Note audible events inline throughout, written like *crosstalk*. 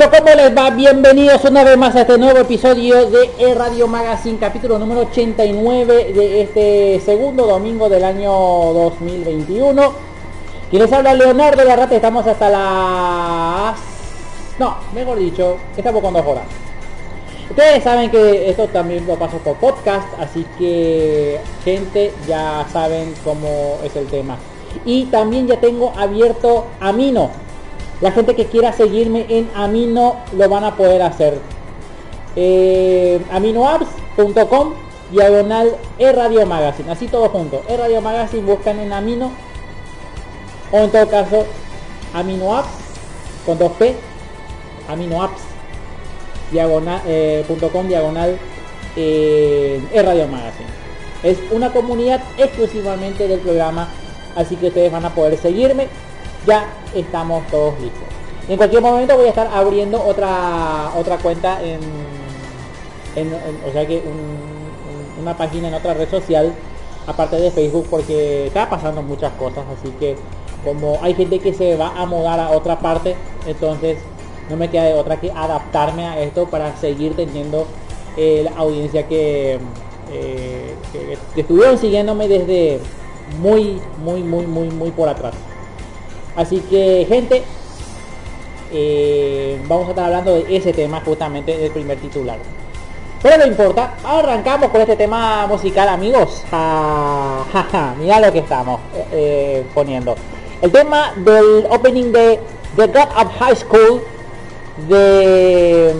¿Qué tal amigachos? ¿Cómo les va? Bienvenidos una vez más a este nuevo episodio de E Radio Magazine, capítulo número 89 de este segundo domingo del año 2021. Quien les habla Leonardo Larrate, estamos hasta las... No, mejor dicho, estamos con dos horas. Ustedes saben que esto también lo paso por podcast, así que gente ya saben cómo es el tema. Y también ya tengo abierto Amino. La gente que quiera seguirme en Amino lo van a poder hacer. Eh, aminoapps.com diagonal e radio magazine. Así todo junto. E radio magazine buscan en amino. O en todo caso aminoapps con 2p aminoapps diagonal eh, diagonal eh, e radio magazine. Es una comunidad exclusivamente del programa así que ustedes van a poder seguirme ya estamos todos listos. En cualquier momento voy a estar abriendo otra otra cuenta en, en- o sea que un- un- una página en otra red social aparte de Facebook porque está pasando muchas cosas así que como hay gente que se va a mudar a otra parte entonces no me queda de otra que adaptarme a esto para seguir teniendo eh, la audiencia eh, que- que estuvieron siguiéndome desde muy muy muy muy muy por atrás así que gente eh, vamos a estar hablando de ese tema justamente del primer titular pero no importa, arrancamos con este tema musical amigos. Ja, ja, ja, mira lo que estamos eh, poniendo. El tema del opening de The God of High School de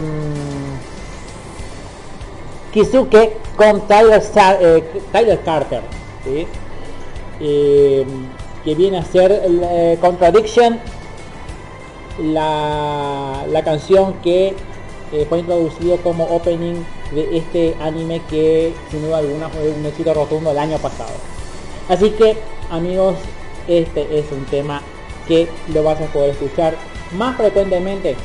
Kizuke con Tyler, Sar- eh, Tyler Carter, ¿sí? Que viene a ser eh, Contradiction, la, la canción que eh, fue introducido como opening de este anime que sin duda alguna fue un éxito rotundo el año pasado. Así que amigos, este es un tema que lo vas a poder escuchar más frecuentemente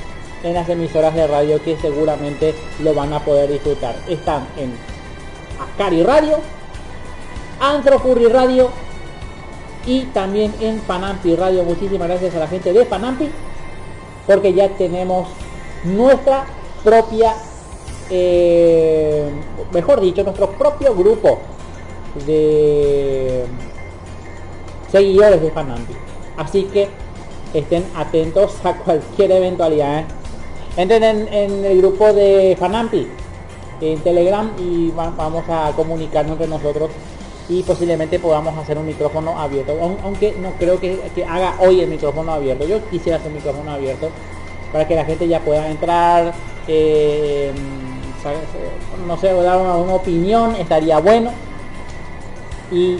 en las emisoras de radio que seguramente lo van a poder disfrutar. Están en Ascari Radio, Antropurri Radio y también en Panampi Radio. Muchísimas gracias a la gente de Panampi porque ya tenemos nuestra propia, eh, mejor dicho, nuestro propio grupo de seguidores de Panampi. Así que estén atentos a cualquier eventualidad. ¿eh? Entren en, el grupo de Fanampi en Telegram y va- vamos a comunicarnos entre nosotros y posiblemente podamos hacer un micrófono abierto. Aun- Aunque no creo que, haga hoy el micrófono abierto. Yo quisiera hacer micrófono abierto para que la gente ya pueda entrar. eh, no sé, dar una, opinión, estaría bueno. Y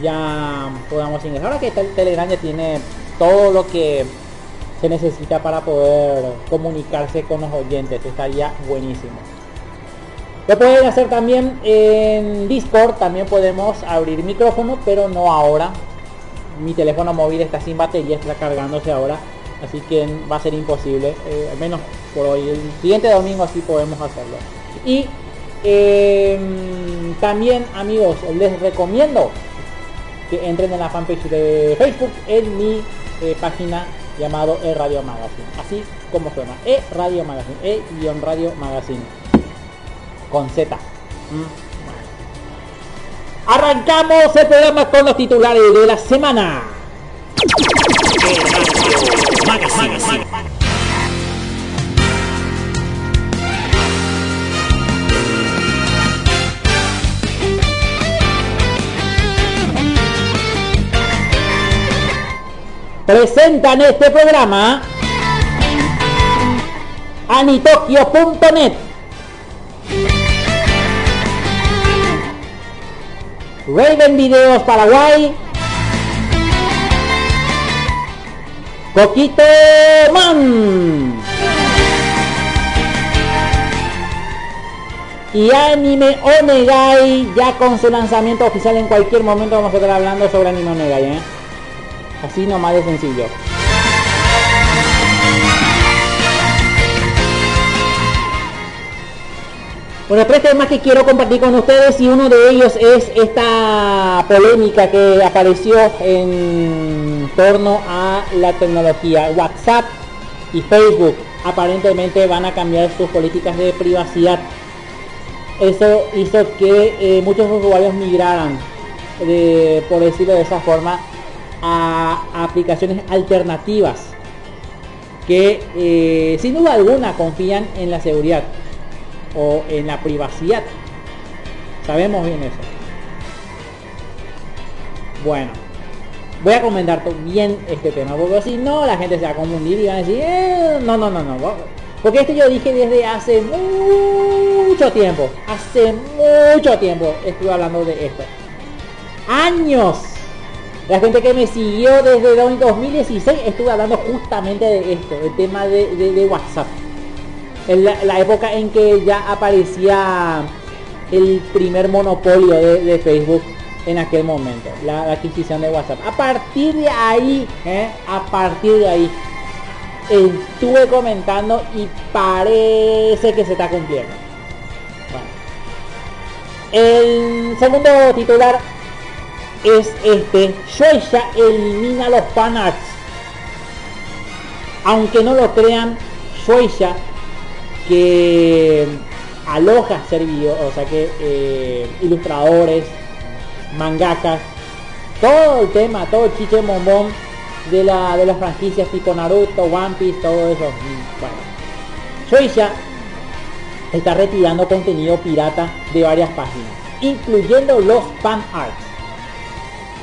ya podamos ingresar. Ahora que el Telegram ya tiene todo lo que se necesita para poder comunicarse con los oyentes. Estaría buenísimo. Lo pueden hacer también en Discord, también podemos abrir micrófono, pero no ahora. Mi teléfono móvil está sin batería, está cargándose ahora, así que va a ser imposible, eh, al menos por hoy. El siguiente domingo así podemos hacerlo. Y eh, también amigos, les recomiendo que entren en la fanpage de Facebook en mi eh, página llamado E Radio Magazine, así como suena, E Radio Magazine, E-Radio Magazine con Z. Mm. Arrancamos el programa con los titulares de la semana. Presentan este programa anitokyo.net Raven Videos Paraguay. Coquito Man. Y Anime Onegai ya con su lanzamiento oficial en cualquier momento vamos a estar hablando sobre Anime Onegai, ¿eh? Así nomás de sencillo. Bueno, tres temas que quiero compartir con ustedes y uno de ellos es esta polémica que apareció en torno a la tecnología. WhatsApp y Facebook aparentemente van a cambiar sus políticas de privacidad. Eso hizo que eh, muchos usuarios migraran, por decirlo de esa forma, a aplicaciones alternativas que eh, sin duda alguna confían en la seguridad o en la privacidad. Sabemos bien eso. Bueno, voy a comentar bien este tema, porque si no la gente se va a confundir y va a decir, "Eh, no, no, no, no. va-". Porque esto yo dije desde hace mucho tiempo, hace mucho tiempo estuve hablando de esto. Años. La gente que me siguió desde el 2016 estuve hablando justamente de esto, el tema de- de WhatsApp en la, época en que ya aparecía el primer monopolio de, Facebook en aquel momento, la, adquisición de WhatsApp. A partir de ahí, ¿eh? a partir de ahí, estuve comentando y parece que se está cumpliendo. El segundo titular es este, Shueisha elimina los fanarts. Aunque no lo crean, Shueisha que aloja servidores, o sea que eh, ilustradores, mangakas, todo el tema, todo el chiche bombón de la de las franquicias tipo Naruto, One Piece, todo eso. Bueno, Shueisha está retirando contenido pirata de varias páginas, incluyendo los fan arts.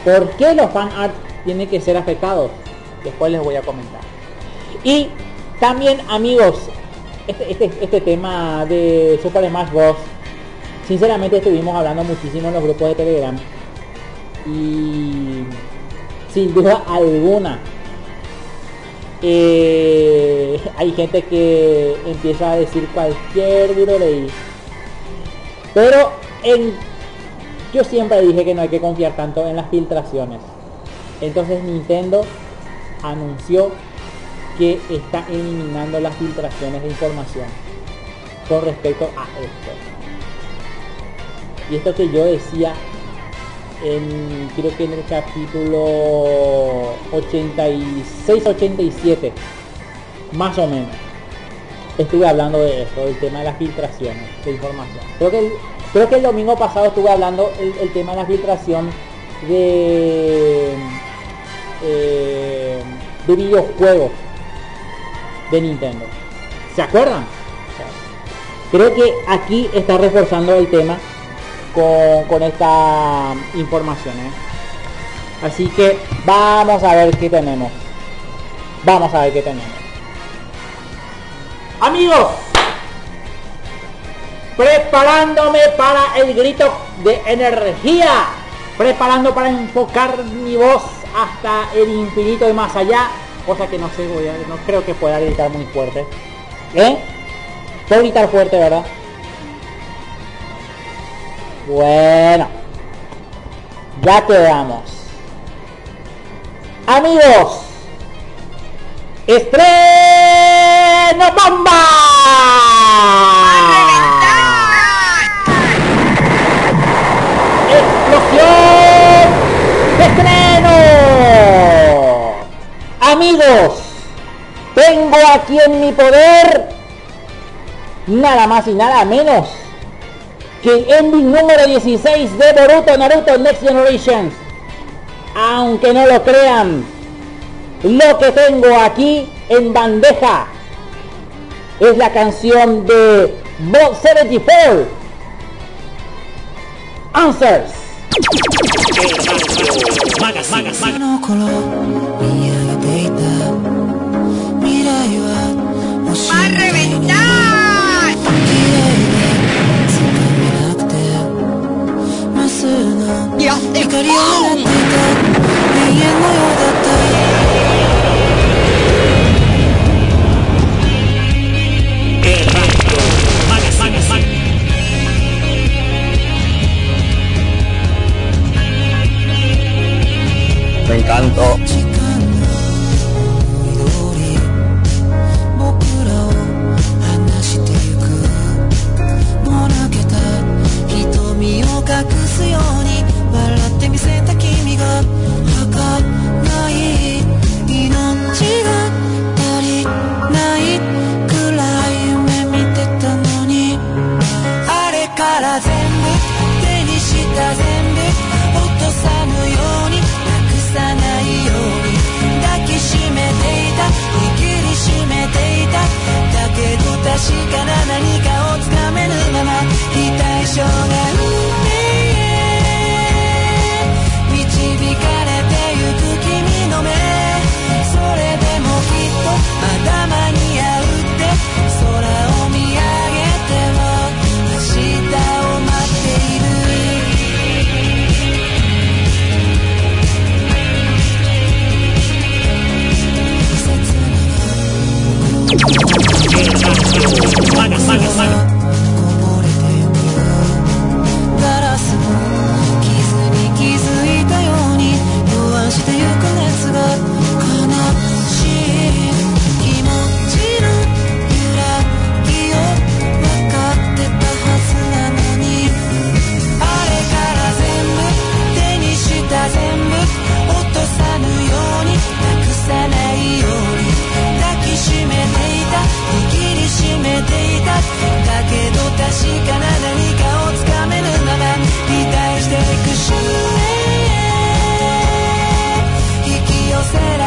¿Por qué los fan arts tienen que ser afectados? Después les voy a comentar. Y también amigos, este, este, este tema de Super Smash Bros. sinceramente estuvimos hablando muchísimo en los grupos de Telegram. Y sin duda alguna eh, hay gente que empieza a decir cualquier ley pero en, yo siempre dije que no hay que confiar tanto en las filtraciones. Entonces Nintendo anunció que está eliminando las filtraciones de información con respecto a esto. Y esto que yo decía en creo que en el capítulo 86-87, más o menos, estuve hablando de esto, del tema de las filtraciones de información. Creo que el, creo que el domingo pasado estuve hablando el, tema de la filtración de, eh, de videojuegos de Nintendo. ¿Se acuerdan? Creo que aquí está reforzando el tema con, esta información. ¿eh? Así que vamos a ver qué tenemos. Vamos a ver qué tenemos. Amigos, preparándome para el grito de energía. Preparando para enfocar mi voz hasta el infinito y más allá. Cosa que no sé, voy a, no creo que pueda gritar muy fuerte. ¿Eh? Puedo gritar fuerte, ¿verdad? Bueno. Ya quedamos. Amigos. Estreno bomba. Explosión estreno. Amigos. Tengo aquí en mi poder nada más y nada menos que el ending número 16 de Boruto Naruto Next Generation. Aunque no lo crean, lo que tengo aquí en bandeja es la canción de Bob 74 Answers. ¡A reventar! Me encantó. 確かな何かをつかめぬまま非対称年かれてゆく君の目。それでもきっとまだまだこぼれて めていた。だけど確かな何かをつかめるまま期待していく終焉引き寄せられ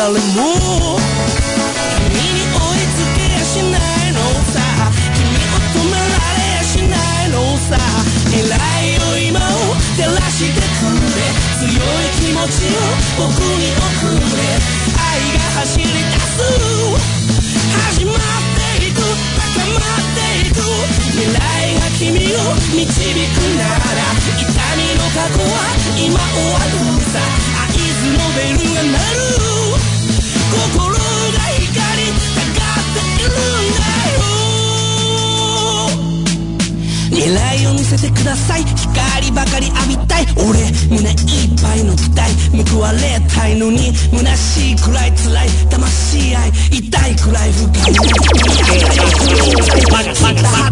誰も君に追いつけやしないのさ。君を止められやしないのさ。偉いよ今を照らしてくれ。強い気持ちを僕に送れ。愛が走り出す。始まっていく。高まっていく。未来が君を導くなら。痛みの過去は今終わるさ。でるがなる未来を見せてください。光ばかり浴びたい。俺胸いっぱいの期待。報われたいのに虚しいくらい辛い。魂愛痛いくらい深い。ま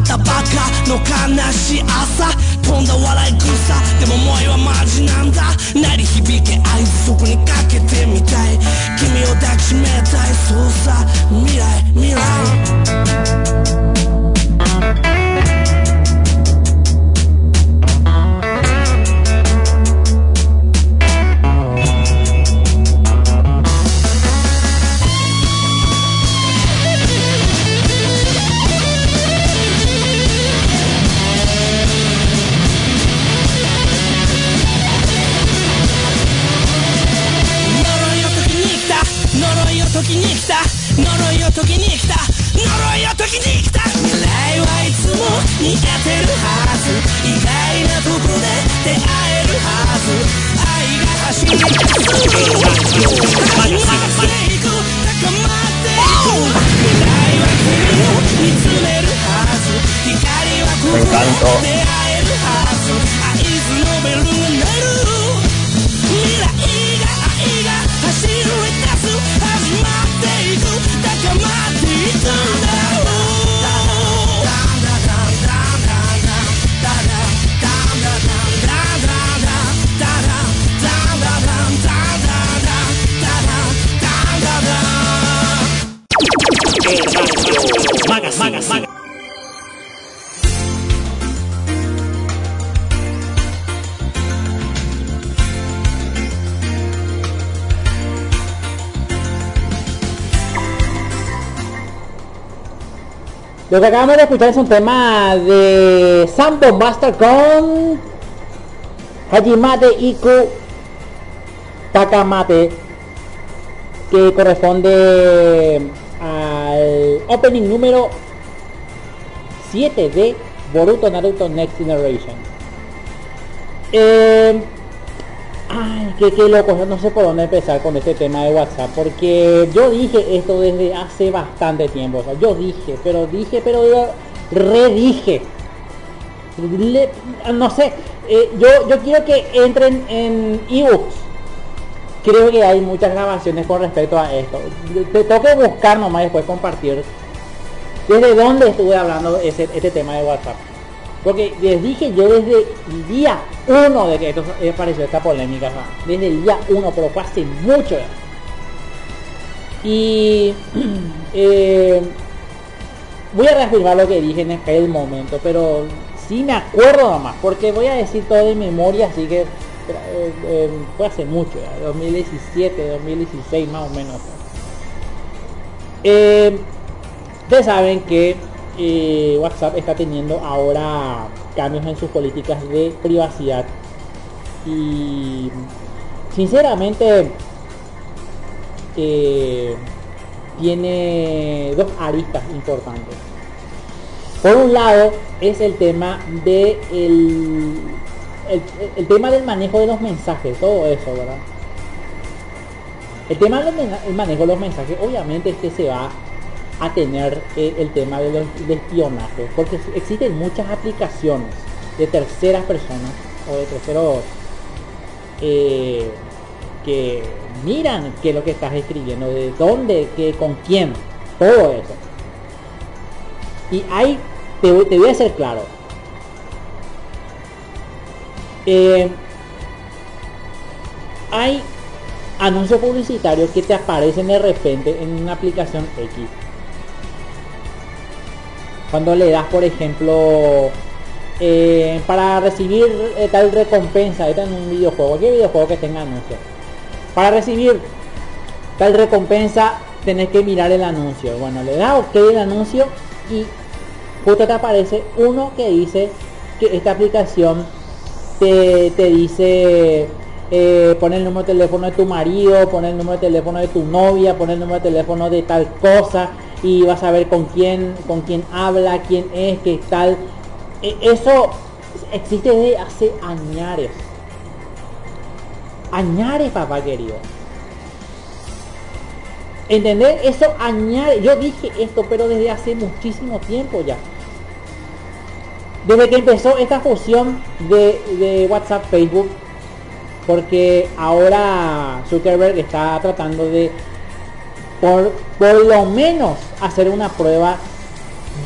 たバカの悲しい朝。飛んだ笑い草。でも思いはマジなんだ。鳴り響け合図そこにかけてみたい。君を抱きしめたいそうさ未来未来。に当てるはず。意外 Lo que acabamos de escuchar es un tema de Sampo Master con Hajimate Iku Takamate que corresponde al opening número 7 de Boruto Naruto Next Generation. Eh, ay, qué, loco, no sé por dónde empezar con este tema de WhatsApp, porque yo dije esto desde hace bastante tiempo, o sea, yo dije, pero dije, pero redije. No sé, eh, yo, yo quiero que entren en ebooks. Creo que hay muchas grabaciones con respecto a esto. Te tengo que buscar nomás y después compartir desde dónde estuve hablando ese, este tema de WhatsApp. Porque les dije yo desde el día 1 de que esto apareció esta polémica, desde el día 1, pero fue hace mucho. Y *clears throat* eh, voy a reafirmar lo que dije en aquel momento, pero sí me acuerdo nomás, porque voy a decir todo de memoria, así que eh, eh, fue hace mucho, ya, 2017, 2016 más o menos. Eh, ustedes saben que eh, WhatsApp está teniendo ahora cambios en sus políticas de privacidad y sinceramente eh, tiene dos aristas importantes. Por un lado es el tema de el, tema del manejo de los mensajes, todo eso, ¿verdad? El tema del manejo de los mensajes, obviamente este se va a tener eh, el tema de los- del espionaje, porque existen muchas aplicaciones de terceras personas o de terceros eh, que miran qué es lo que estás escribiendo, de dónde, qué, con quién, todo eso. Y hay, te voy a ser claro. Eh, hay anuncios publicitarios que te aparecen de repente en una aplicación X. Cuando le das, por ejemplo, eh, para recibir eh, tal recompensa, está en un videojuego, cualquier videojuego que tenga anuncios. Para recibir tal recompensa, tenés que mirar el anuncio. Bueno, le das OK el anuncio y justo te aparece uno que dice que esta aplicación te, te dice eh, el número de teléfono de tu marido, pon el número de teléfono de tu novia, pon el número de teléfono de tal cosa y vas a ver con quién, con quién habla, quién es, qué tal. E- Eso existe desde hace añares. Añares, papá querido. ¿Entender? Eso añade. Yo dije esto, pero desde hace muchísimo tiempo ya. Desde que empezó esta fusión de, de WhatsApp Facebook, porque ahora Zuckerberg está tratando de por, por lo menos hacer una prueba,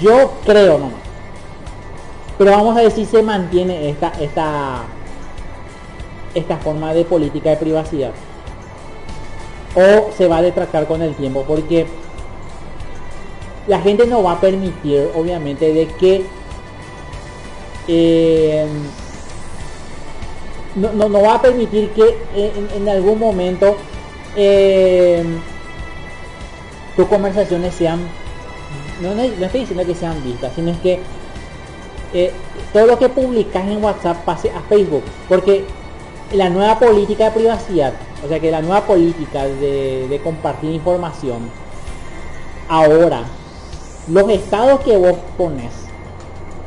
yo creo nomás. Pero vamos a ver si se mantiene esta, esta, esta forma de política de privacidad. O se va a detracar con el tiempo, porque la gente no va a permitir, obviamente, de que eh, no, no, no va a permitir que en, en algún momento eh, tus conversaciones sean no, no, estoy diciendo que sean vistas sino es que eh, todo lo que publicas en WhatsApp pase a Facebook porque la nueva política de privacidad o sea que la nueva política de, de compartir información ahora los estados que vos pones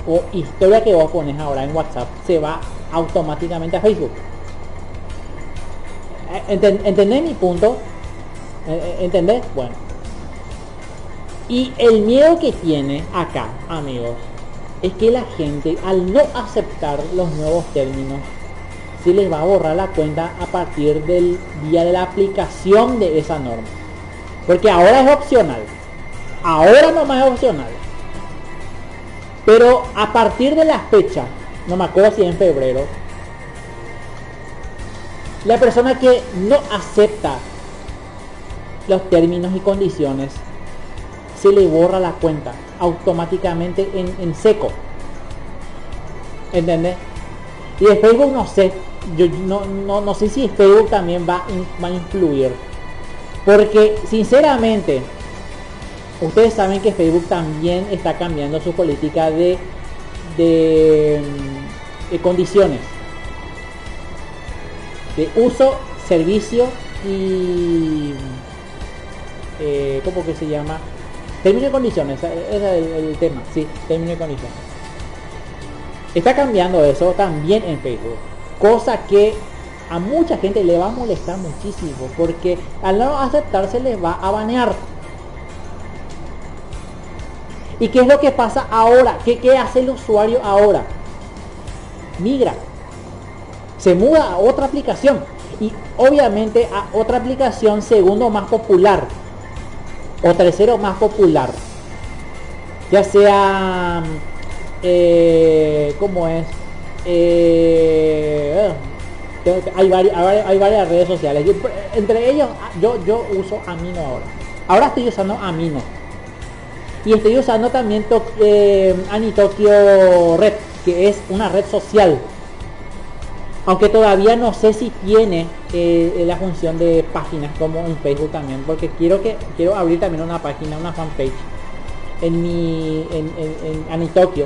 o historia que vos pones ahora en WhatsApp se va automáticamente a Facebook. Eh, enten- ¿Entendés mi punto? Eh, ¿Entendés? Bueno. Y el miedo que tiene acá, amigos, es que la gente al no aceptar los nuevos términos, se les va a borrar la cuenta a partir del día de la aplicación de esa norma. Porque ahora es opcional. Ahora nomás es opcional. Pero a partir de la fecha, no me acuerdo si en febrero, la persona que no acepta los términos y condiciones le borra la cuenta automáticamente en, en seco. ¿Entendés? Y de Facebook no sé, yo no, no, no sé si Facebook también va, va a influir. Porque sinceramente, ustedes saben que Facebook también está cambiando su política de, de, mm, de condiciones. De uso, servicio y... Eh, ¿Cómo que se llama? Término y condiciones, ese era el, el tema, sí, término y condiciones. Está cambiando eso también en Facebook. Cosa que a mucha gente le va a molestar muchísimo. Porque al no aceptarse les va a banear. ¿Y qué es lo que pasa ahora? ¿Qué, qué hace el usuario ahora? Migra. Se muda a otra aplicación. Y obviamente a otra aplicación segundo más popular. O tercero más popular. Ya sea eh, ¿cómo es? Eh, que- hay, vari- hay vari- hay varias redes sociales. Yo, entre ellos, yo, yo uso Amino ahora. Ahora estoy usando Amino. Y estoy usando también to eh, Anitokyo Red, que es una red social. Aunque todavía no sé si tiene eh, la función de páginas como en Facebook también, porque quiero que quiero abrir también una página, una fanpage en mi en, en, en Anitokyo.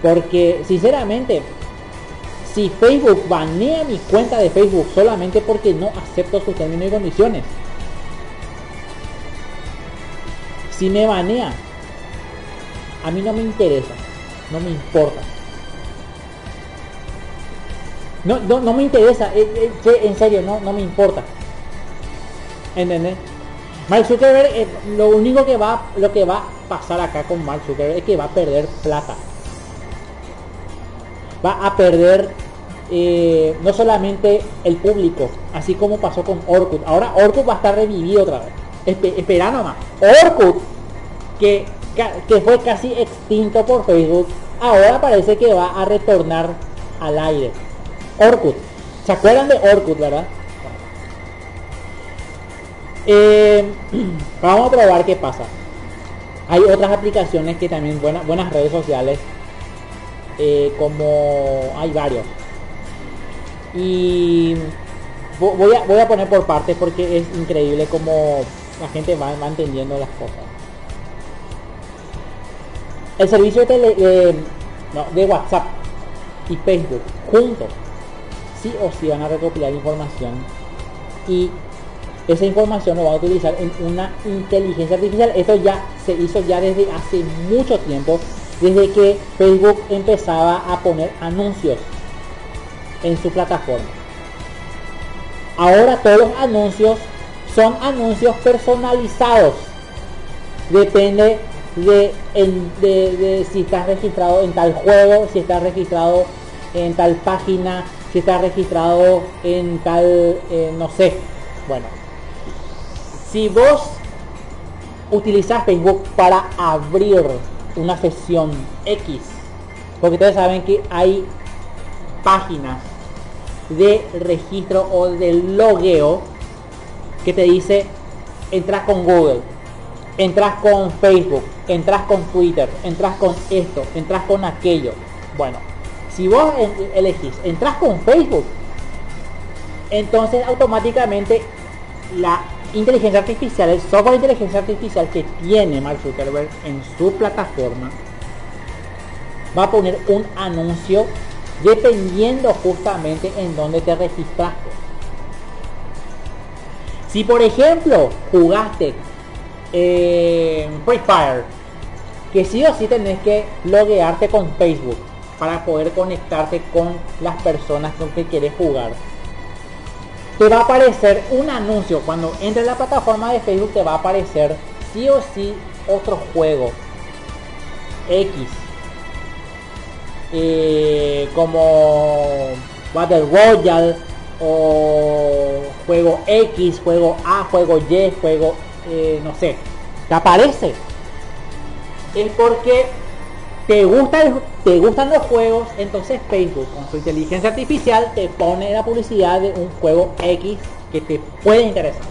Porque sinceramente, si Facebook banea mi cuenta de Facebook solamente porque no acepto sus términos y condiciones, si me banea, a mí no me interesa, no me importa. No, no, no me interesa, eh, eh, en serio, no, no me importa. ¿Entendés? Mark Zuckerberg, eh, lo único que va, lo que va a pasar acá con Mark Zuckerberg es que va a perder plata. Va a perder eh, no solamente el público, así como pasó con Orkut. Ahora Orkut va a estar revivido otra vez. Espe- espera nomás. Orkut, que, que fue casi extinto por Facebook, ahora parece que va a retornar al aire. Orkut. ¿Se acuerdan de Orkut, verdad? Eh, *clears throat* vamos a probar qué pasa. Hay otras aplicaciones que también buenas buenas redes sociales eh, como hay varios y vo- voy a, voy a poner por partes porque es increíble como la gente va, va entendiendo las cosas el servicio de, de- no, de WhatsApp y Facebook juntos sí o sí van a recopilar información y esa información lo van a utilizar en una inteligencia artificial. Esto ya se hizo ya desde hace mucho tiempo, desde que Facebook empezaba a poner anuncios en su plataforma. Ahora todos los anuncios son anuncios personalizados. Depende de, de si estás registrado en tal juego, si estás registrado en tal página, si estás registrado en tal, eh, no sé. Bueno, si vos utilizas Facebook para abrir una sesión X, porque ustedes saben que hay páginas de registro o de logueo que te dice entras con Google, entras con Facebook, entras con Twitter, entras con esto, entras con aquello. Bueno, si vos en- elegís entras con Facebook, entonces automáticamente la inteligencia artificial, el software de inteligencia artificial que tiene Mark Zuckerberg en su plataforma, va a poner un anuncio dependiendo justamente en donde te registraste. Si por ejemplo jugaste eh, Free Fire, que sí o sí tenés que loguearte con Facebook para poder conectarte con las personas con que quieres jugar. Te va a aparecer un anuncio cuando entres a la plataforma de Facebook te va a aparecer sí o sí otro juego X eh, como Battle Royale o juego X, juego A, juego Y, juego eh, no sé, te aparece. Es porque te, gusta el- te gustan los juegos, entonces Facebook con su inteligencia artificial te pone la publicidad de un juego X que te puede interesar.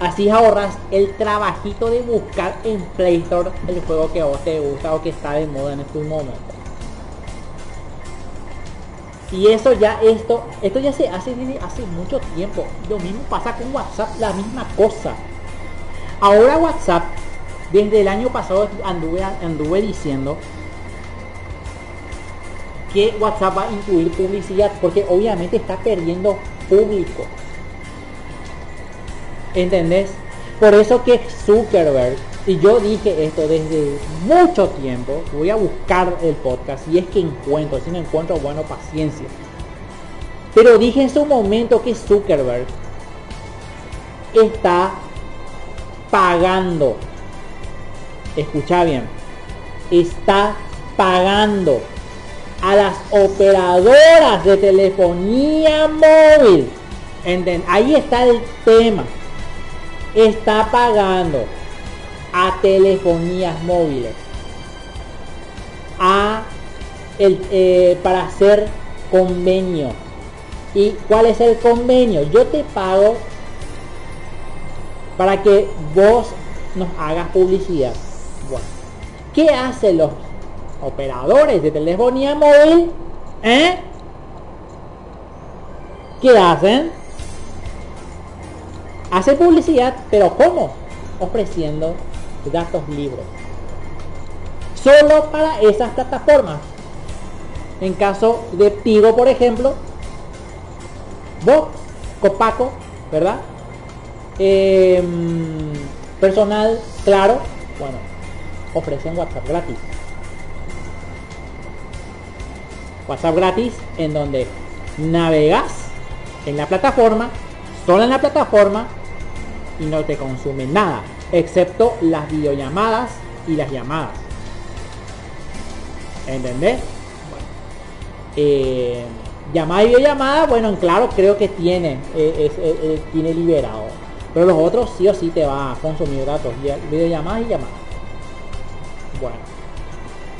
Así ahorras el trabajito de buscar en Play Store el juego que vos te gusta o que está de moda en estos momentos. Y eso ya, esto, esto ya se hace hace mucho tiempo. Lo mismo pasa con WhatsApp, la misma cosa. Ahora WhatsApp, desde el año pasado anduve, anduve diciendo que WhatsApp va a incluir publicidad porque obviamente está perdiendo público. ¿Entendés? Por eso que Zuckerberg, y yo dije esto desde mucho tiempo, voy a buscar el podcast y es que encuentro, si no encuentro, bueno, paciencia. Pero dije en su momento que Zuckerberg está pagando, escucha bien, está pagando a las operadoras de telefonía móvil. Ahí está el tema. Está pagando a telefonías móviles. A el, eh, para hacer convenio. Y cuál es el convenio yo te pago para que vos nos hagas publicidad. Bueno qué hacen los operadores de telefonía móvil ¿Eh? ¿Qué hacen? Hace publicidad, pero ¿cómo? Ofreciendo datos libres. Solo para esas plataformas. En caso de Tigo, por ejemplo, Vox, Copaco, ¿verdad? Em, personal, claro, bueno, ofrecen WhatsApp gratis. WhatsApp gratis en donde navegas en la plataforma, solo en la plataforma y no te consume nada, excepto las videollamadas y las llamadas. ¿Entendés? Eh, llamada y videollamada, bueno, en claro creo que tiene, eh, tiene liberado. Pero los otros sí o sí te va a consumir datos, videollamadas y llamadas. Bueno,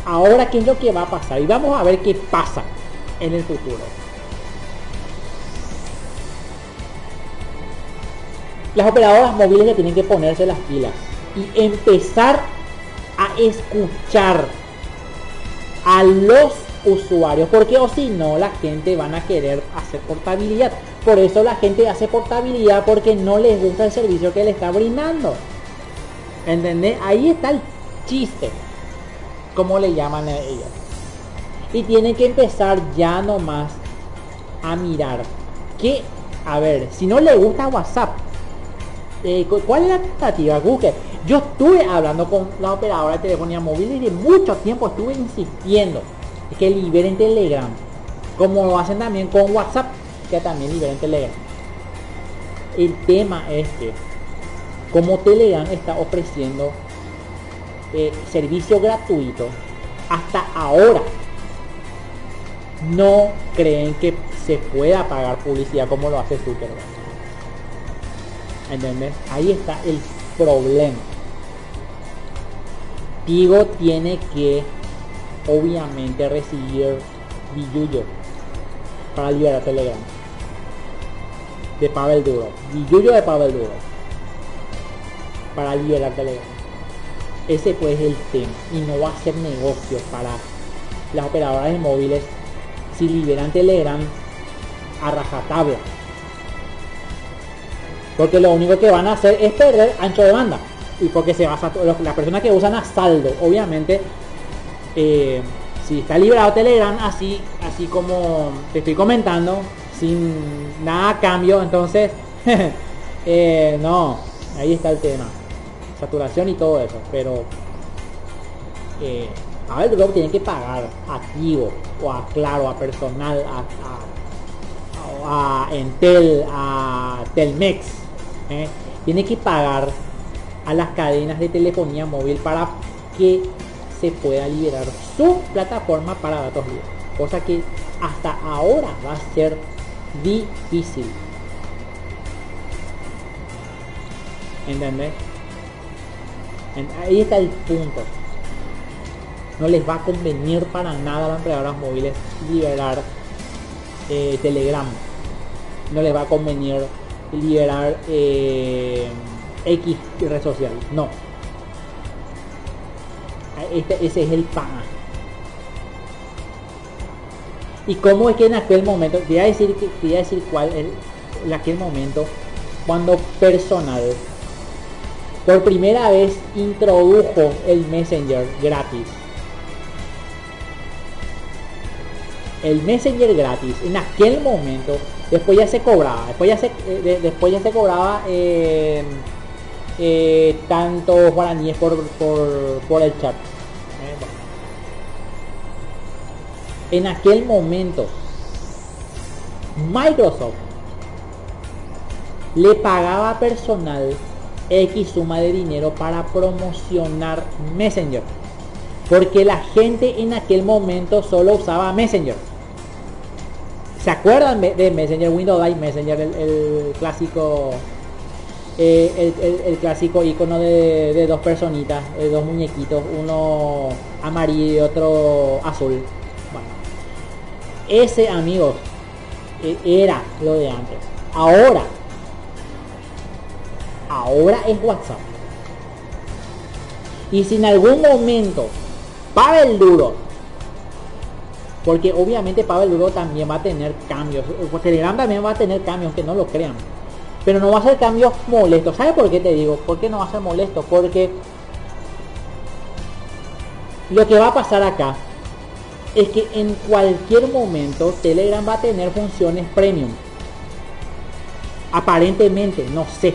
ahora qué es lo que va a pasar y vamos a ver qué pasa en el futuro. las operadoras móviles ya tienen que ponerse las pilas y empezar a escuchar a los usuarios porque o si no la gente van a querer hacer portabilidad por eso la gente hace portabilidad porque no les gusta el servicio que le está brindando ¿entendés? ahí está el chiste como le llaman a ellos y tienen que empezar ya nomás a mirar que a ver si no le gusta whatsapp eh, ¿Cuál es la tentativa? Google. Yo estuve hablando con la operadora de telefonía móvil y de mucho tiempo estuve insistiendo que liberen Telegram. Como lo hacen también con WhatsApp, que también liberen Telegram. El tema es que como Telegram está ofreciendo eh, servicio gratuito, hasta ahora no creen que se pueda pagar publicidad como lo hace Zuckerberg. ¿Entendés? Ahí está el problema. Tigo tiene que obviamente recibir billuyo para liberar Telegram. De Pavel Duro. Billuyo de Pavel Duro. Para liberar Telegram. Ese pues es el tema. Y no va a ser negocio para las operadoras de móviles si liberan Telegram a rajatabla. Porque lo único que van a hacer es perder ancho de banda. Y porque se basa las personas que usan a saldo, obviamente, eh, si está liberado Telegram, así, así como te estoy comentando, sin nada a cambio, entonces, *laughs* eh, no, ahí está el tema. Saturación y todo eso, pero eh, a ver, luego tienen que pagar activo o a Claro, a personal, a, a, a Entel, a Telmex ¿eh? tiene que pagar a las cadenas de telefonía móvil para que se pueda liberar su plataforma para datos libres. Cosa que hasta ahora va a ser difícil. ¿Entendés? Ahí está el punto. No les va a convenir para nada a las empleadoras móviles liberar eh, Telegram. No les va a convenir liberar eh, X red social. No. Este, ese es el pana. Y cómo es que en aquel momento, voy a decir, voy a decir cuál es en aquel momento, cuando personal por primera vez introdujo el Messenger gratis. El Messenger gratis en aquel momento, después ya se cobraba, después ya se, eh, después ya se cobraba eh, eh, tanto guaraníes por, por, el chat. En aquel momento, Microsoft le pagaba personal X suma de dinero para promocionar Messenger. Porque la gente en aquel momento solo usaba Messenger. ¿Se acuerdan de Messenger? Windows Live Messenger, el, clásico eh, el, clásico icono de, dos personitas, de dos muñequitos, uno amarillo y otro azul. Ese amigos e, era lo de antes. Ahora ahora es WhatsApp. Y si en algún momento Pavel Duro, porque obviamente Pavel Duro también va a tener cambios, Telegram también va a tener cambios, que no lo crean, pero no va a ser cambios molestos. ¿Sabes por qué te digo? ¿Por qué no va a ser molesto? Porque lo que va a pasar acá es que en cualquier momento Telegram va a tener funciones premium. Aparentemente, no sé.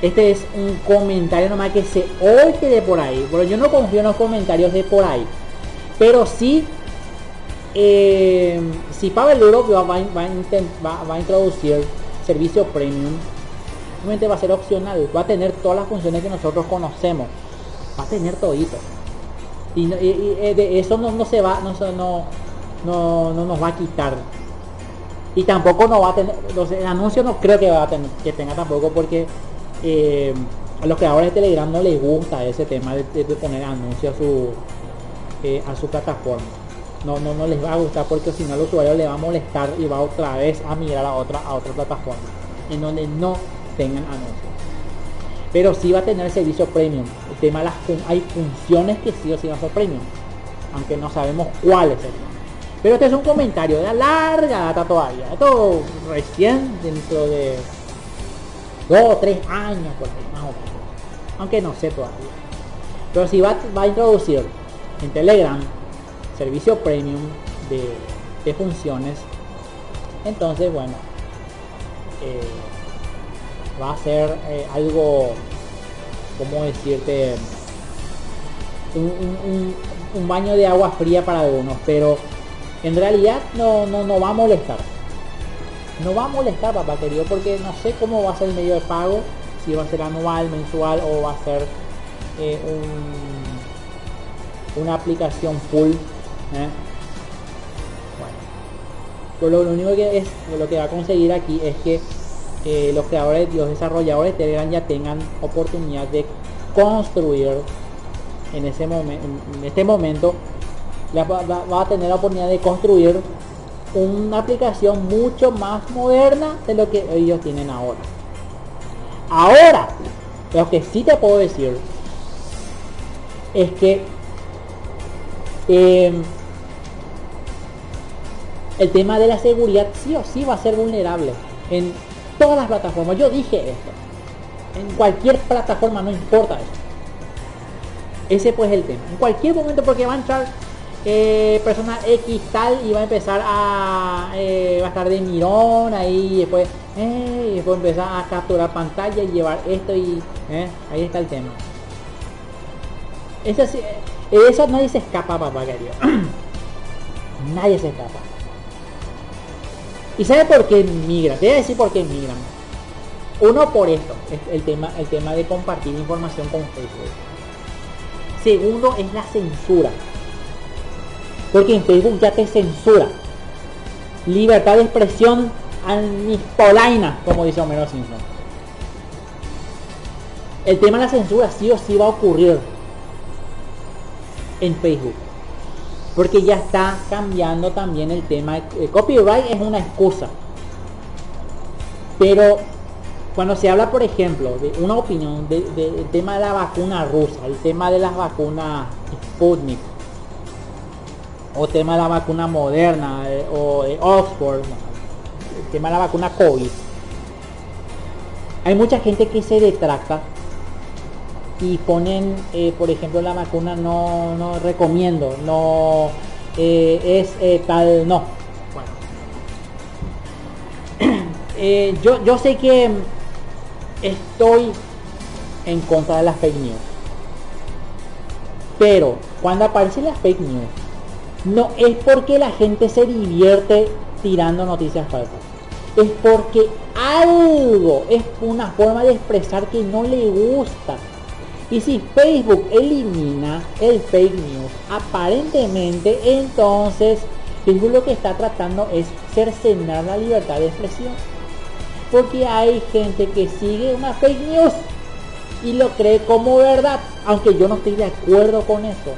Este es un comentario nomás que se oye de por ahí. Bueno, yo no confío en los comentarios de por ahí. Pero sí, eh, si Pavel Europe va, va, a introducir servicio premium, obviamente va a ser opcional. Va a tener todas las funciones que nosotros conocemos. Va a tener todito. Y, eh, de eso no, se va, no, no, no, no nos va a quitar y tampoco no va a tener el anuncio no creo que va a tener que tenga tampoco porque eh, a los creadores de Telegram no les gusta ese tema de, poner anuncios a su, eh, a su plataforma. No, no, no les va a gustar porque si no el usuario le va a molestar y va otra vez a mirar a otra, a otra plataforma en donde no tengan anuncios. Pero si va a tener servicio premium. El tema las hay funciones que sí o sí van a ser premium. Aunque no sabemos cuáles serían. Pero este es un comentario de la larga data todavía. Esto recién dentro de dos o tres años por más o. Aunque no sé todavía. Pero si va, va a introducir en Telegram servicio premium de, funciones, entonces bueno, eh, va a ser eh, algo, como decirte? Un, un, baño de agua fría para algunos, pero en realidad no, no, no va a molestar no va a molestar papá querido porque no sé cómo va a ser el medio de pago si va a ser anual mensual o va a ser eh, una aplicación full ¿eh? bueno lo, único que es lo que va a conseguir aquí es que eh, los creadores los desarrolladores de Telegram ya tengan oportunidad de construir en ese momento en este momento va, a tener la oportunidad de construir una aplicación mucho más moderna de lo que ellos tienen ahora. Ahora, lo que sí te puedo decir es que em, el tema de la seguridad sí o sí va a ser vulnerable en todas las plataformas. Yo dije esto. En cualquier plataforma, no importa eso. Ese pues es el tema. En cualquier momento porque va a entrar eh, persona X tal y va a empezar a eh, va a estar de mirón ahí después eh, y después empezar a capturar pantalla y llevar esto y eh, ahí está el tema. Eso, eso nadie se escapa papá *clears throat* nadie se escapa. Y sabe por qué migran te voy a decir por qué migran uno por esto es el tema el tema de compartir información con Facebook. Segundo es la censura porque en Facebook ya te censura. Libertad de expresión polaina, como dice Homero Simpson. El tema de la censura sí o sí va a ocurrir en Facebook. Porque ya está cambiando también el tema. El copyright es una excusa. Pero cuando se habla, por ejemplo, de una opinión del de, del tema de la vacuna rusa, el tema de las vacunas Sputnik, o tema de la vacuna moderna, eh, o de Oxford, el tema de la vacuna COVID, hay mucha gente que se detracta y ponen, eh, por ejemplo, la vacuna no, no recomiendo, no eh, es tal, no. Bueno. *clears throat* Yo, yo sé que estoy en contra de las fake news. Pero cuando aparecen las fake news, no es porque la gente se divierte tirando noticias falsas. Es porque algo es una forma de expresar que no le gusta. Y si Facebook elimina el fake news, aparentemente entonces Facebook lo que está tratando es cercenar la libertad de expresión. Porque hay gente que sigue una fake news y lo cree como verdad, aunque yo no estoy de acuerdo con eso.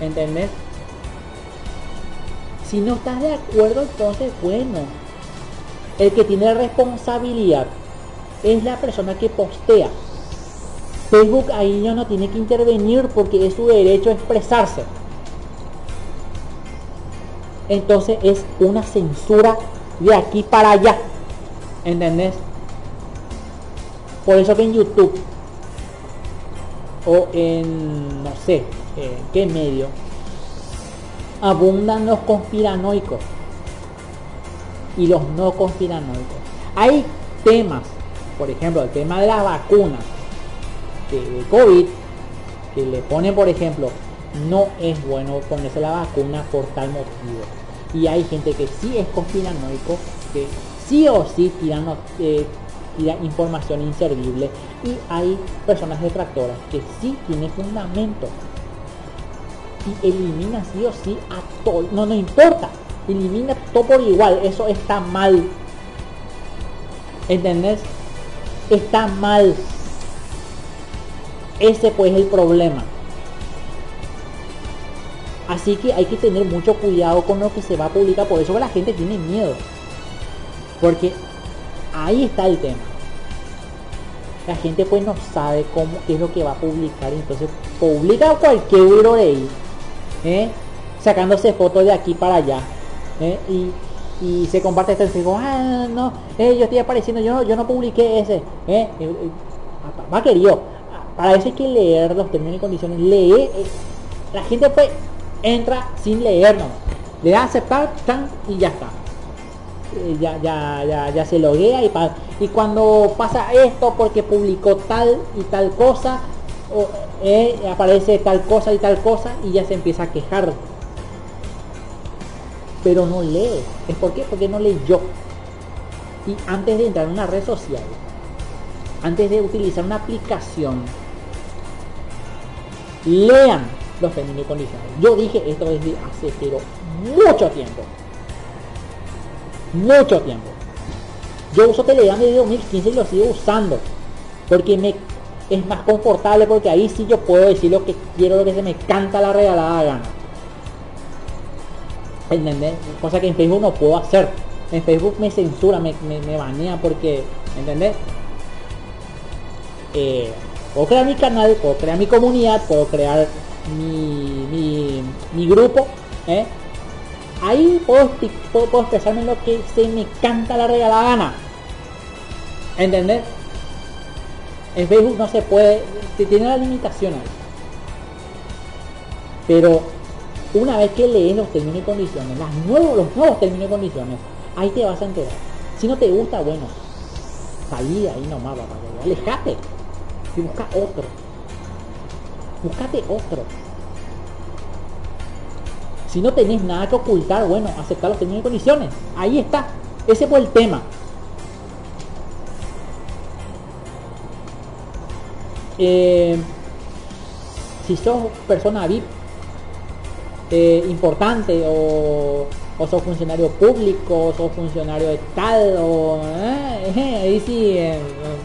¿Entendés? Si no estás de acuerdo, entonces bueno. El que tiene responsabilidad es la persona que postea. Facebook ahí ya no tiene que intervenir porque es su derecho a expresarse. Entonces es una censura de aquí para allá. ¿Entendés? Por eso que en YouTube o en no sé eh, qué medio abundan los conspiranoicos y los no conspiranoicos. Hay temas, por ejemplo, el tema de las vacunas de, COVID, que le ponen, por ejemplo, no es bueno ponerse la vacuna por tal motivo. Y hay gente que sí es conspiranoico, que sí o sí tiran, eh, información inservible. Y hay personas detractoras que sí tienen fundamento. Y elimina sí o sí a todo. No, no importa. Elimina todo por igual. Eso está mal. ¿Entendés? Está mal. Ese pues es el problema. Así que hay que tener mucho cuidado con lo que se va a publicar. Por eso la gente tiene miedo. Porque ahí está el tema. La gente pues no sabe cómo es lo que va a publicar. Entonces publica cualquier. ¿Eh? Sacándose fotos de aquí para allá. ¿eh? Y, y se comparte este Facebook. Ah, no, eh, yo estoy apareciendo. Yo no, yo no publiqué ese. Va querido. Para eso hay que leer los términos y condiciones. Lee. la gente pues entra sin leer nomás. Le da aceptar chan, y ya está. Ya, ya, ya, ya se loguea y, y cuando pasa esto porque publicó tal y tal cosa, eh, aparece tal cosa y tal cosa y ya se empieza a quejar. Pero no lee. ¿Es por qué? Porque no leyó. Y antes de entrar en una red social, antes de utilizar una aplicación, lean los términos y. Yo dije esto desde hace pero mucho tiempo. Mucho tiempo. Yo uso Telegram desde 2015 y lo sigo usando. Porque me es más confortable porque ahí sí yo puedo decir lo que quiero, lo que se me canta la regalada gana. ¿Entendés? Cosa que en Facebook no puedo hacer. En Facebook me censura, me, me, me banea porque, ¿entendés? Eh, puedo crear mi canal, puedo crear mi comunidad, puedo crear mi, mi, mi grupo, ¿eh? Ahí puedo, puedo, puedo expresarme lo que se me canta la regalada gana. ¿Entendés? En Facebook no se puede, tiene la limitación ahí. Pero una vez que lees los términos y condiciones, los nuevos términos y condiciones, ahí te vas a enterar. Si no te gusta, bueno, salí ahí nomás, papá, alejate y busca otro. Búscate otro. Si no tenés nada que ocultar, bueno, aceptar los términos y condiciones. Ahí está. Ese fue el tema. Eh, si sos persona VIP eh, importante o, o sos funcionario público, sos funcionario de tal o eh, ahí sí eh,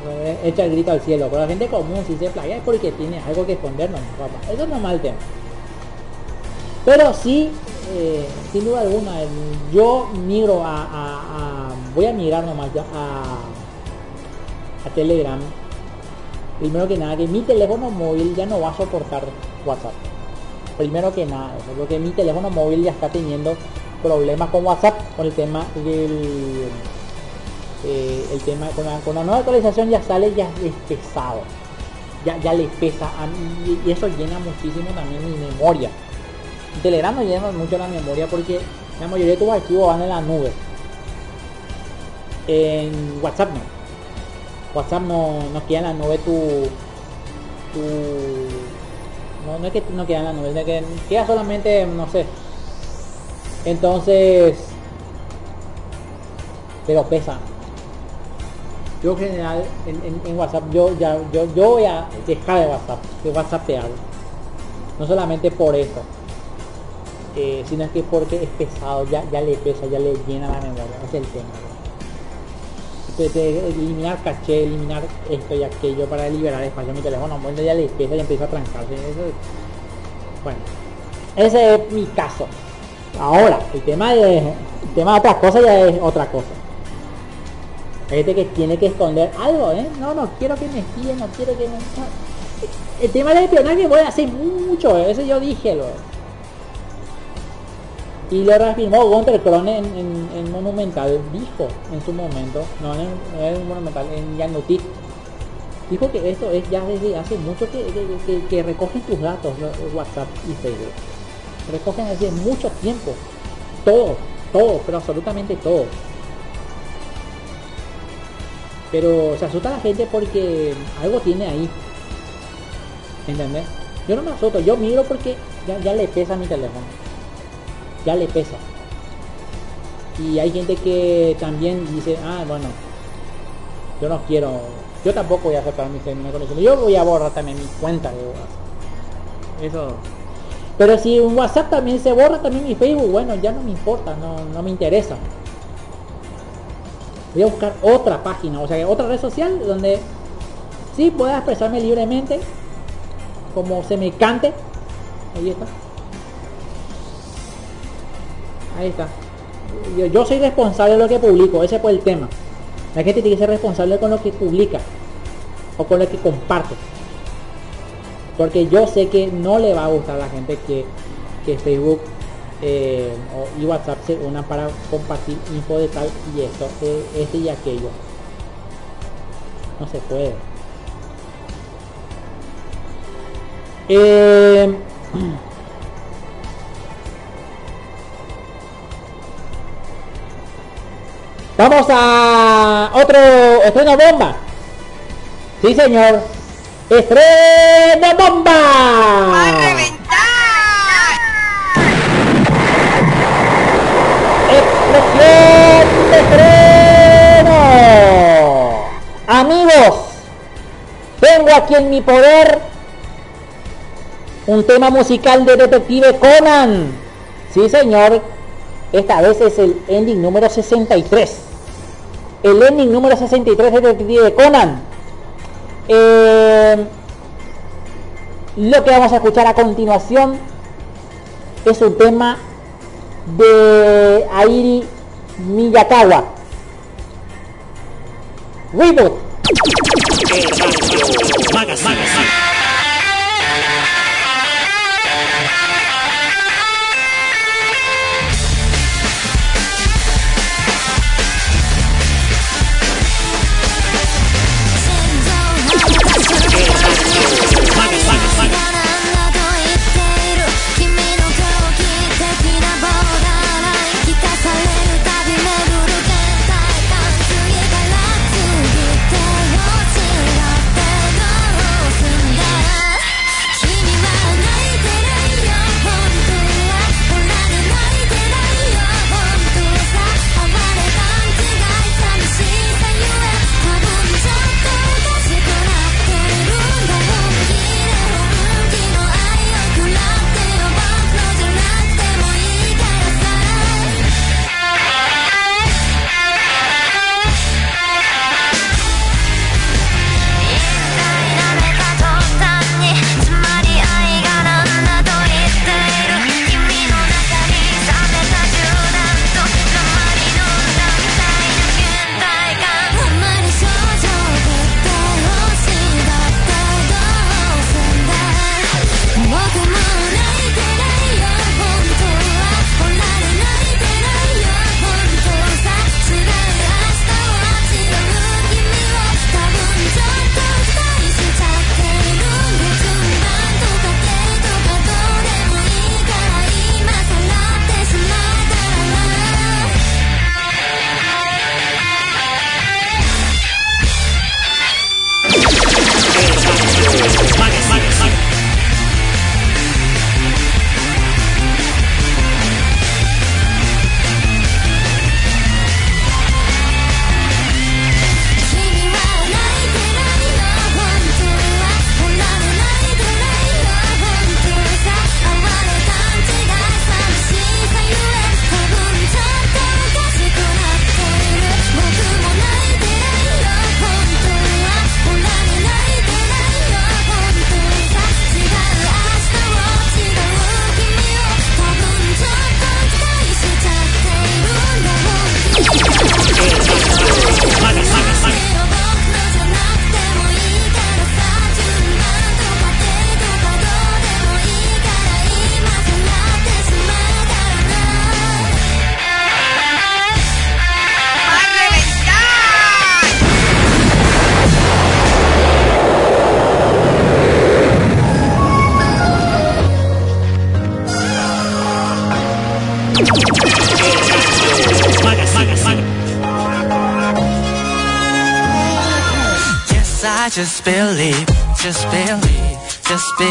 eh, echa el grito al cielo, pero la gente común si se plaga es porque tiene algo que esconder, no, papá. eso no es mal tema. Pero sí, eh, sin duda alguna, yo migro a, voy a migrar nomás a, a Telegram, primero que nada que mi teléfono móvil ya no va a soportar WhatsApp. Primero que nada, eso, porque mi teléfono móvil ya está teniendo problemas con WhatsApp, con el tema del eh, el tema con la, nueva actualización ya sale ya es pesado. Ya, ya le pesa a mí y eso llena muchísimo también mi memoria. Telegram llena mucho la memoria porque la mayoría de tus archivos van en la nube. En WhatsApp no WhatsApp no, no queda en la nube tu, tu no, no es que no queda en la nube, es que queda solamente, no sé. Entonces, pero pesa. Yo en general en, en- WhatsApp yo ya yo, yo voy a dejar de WhatsApp, de WhatsAppear. No solamente por eso, eh, sino es que porque es pesado, ya, ya le pesa, ya le llena la memoria, es el tema. Eliminar caché, eliminar esto y aquello para liberar espacio en mi teléfono, bueno, ya le pesa y empieza a trancarse. Bueno, ese es mi caso. Ahora, el tema de, el tema de otras cosas ya es otra cosa. Hay gente que tiene que esconder algo, ¿eh? No, no quiero que me espíen, no quiero que me... El tema del espionaje puede hacer mucho, eso yo dije, lo. Y lo reafirmó Gunter Krone en, en- en Monumental, dijo en su momento, no en, en Monumental, en Yanuti, dijo que esto es ya desde hace mucho que, que- que- recogen tus datos, lo- WhatsApp y Facebook. Recogen desde mucho tiempo, todo, todo, pero absolutamente todo. Pero se asusta la gente porque algo tiene ahí. ¿Entendés? Yo no me asusto, yo miro porque ya, ya le pesa mi teléfono. Ya le pesa. Y hay gente que también dice, ah, bueno, yo no quiero, yo tampoco voy a aceptar mi término de conexión. Yo voy a borrar también mi cuenta de WhatsApp. Eso. Pero si un WhatsApp también se borra también mi Facebook, bueno, ya no me importa, no, no me interesa. Voy a buscar otra página, o sea, otra red social donde sí pueda expresarme libremente, como se me cante. Ahí está. Ahí está. Yo, soy responsable de lo que publico, ese fue el tema. La gente tiene que ser responsable con lo que publica o con lo que comparte. Porque yo sé que no le va a gustar a la gente que, que Facebook eh, y WhatsApp se unan para compartir info de tal y esto, eh, este y aquello. No se puede. Eh, *clears throat* Vamos a otro estreno bomba. Sí, señor. Estreno ¡A bomba. reventar! Explosión de estreno. Amigos, tengo aquí en mi poder un tema musical de Detective Conan. Sí, señor. Esta vez es el ending número 63. El ending número 63 de Detective Conan. Eh, lo que vamos a escuchar a continuación es un tema de Airi Miyakawa. Reboot.「just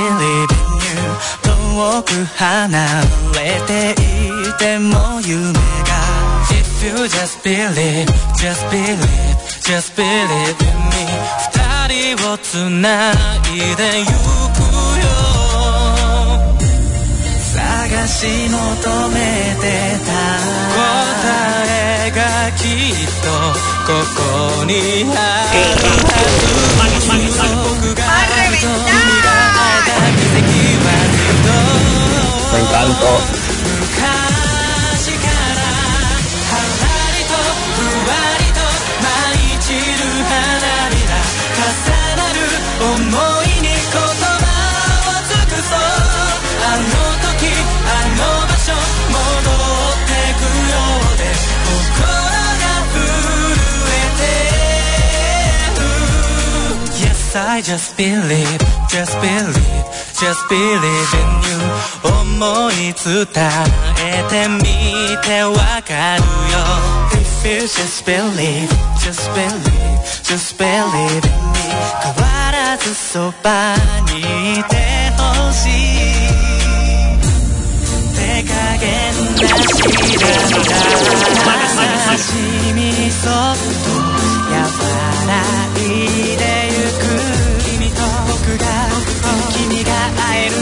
believe in you 遠く離れていても夢が If you just believe, just believe, just believe in me 二人をつないでゆくよ探し求めてた答えがきっとここにあるはず僕が瞳がえた奇跡はずっと。I just believe just believe just believe in you 思い伝えてみてわかるよ If you just believe just believe just believe in me 変わらずそばにいてほしい手加減なしだったしみそっと和らい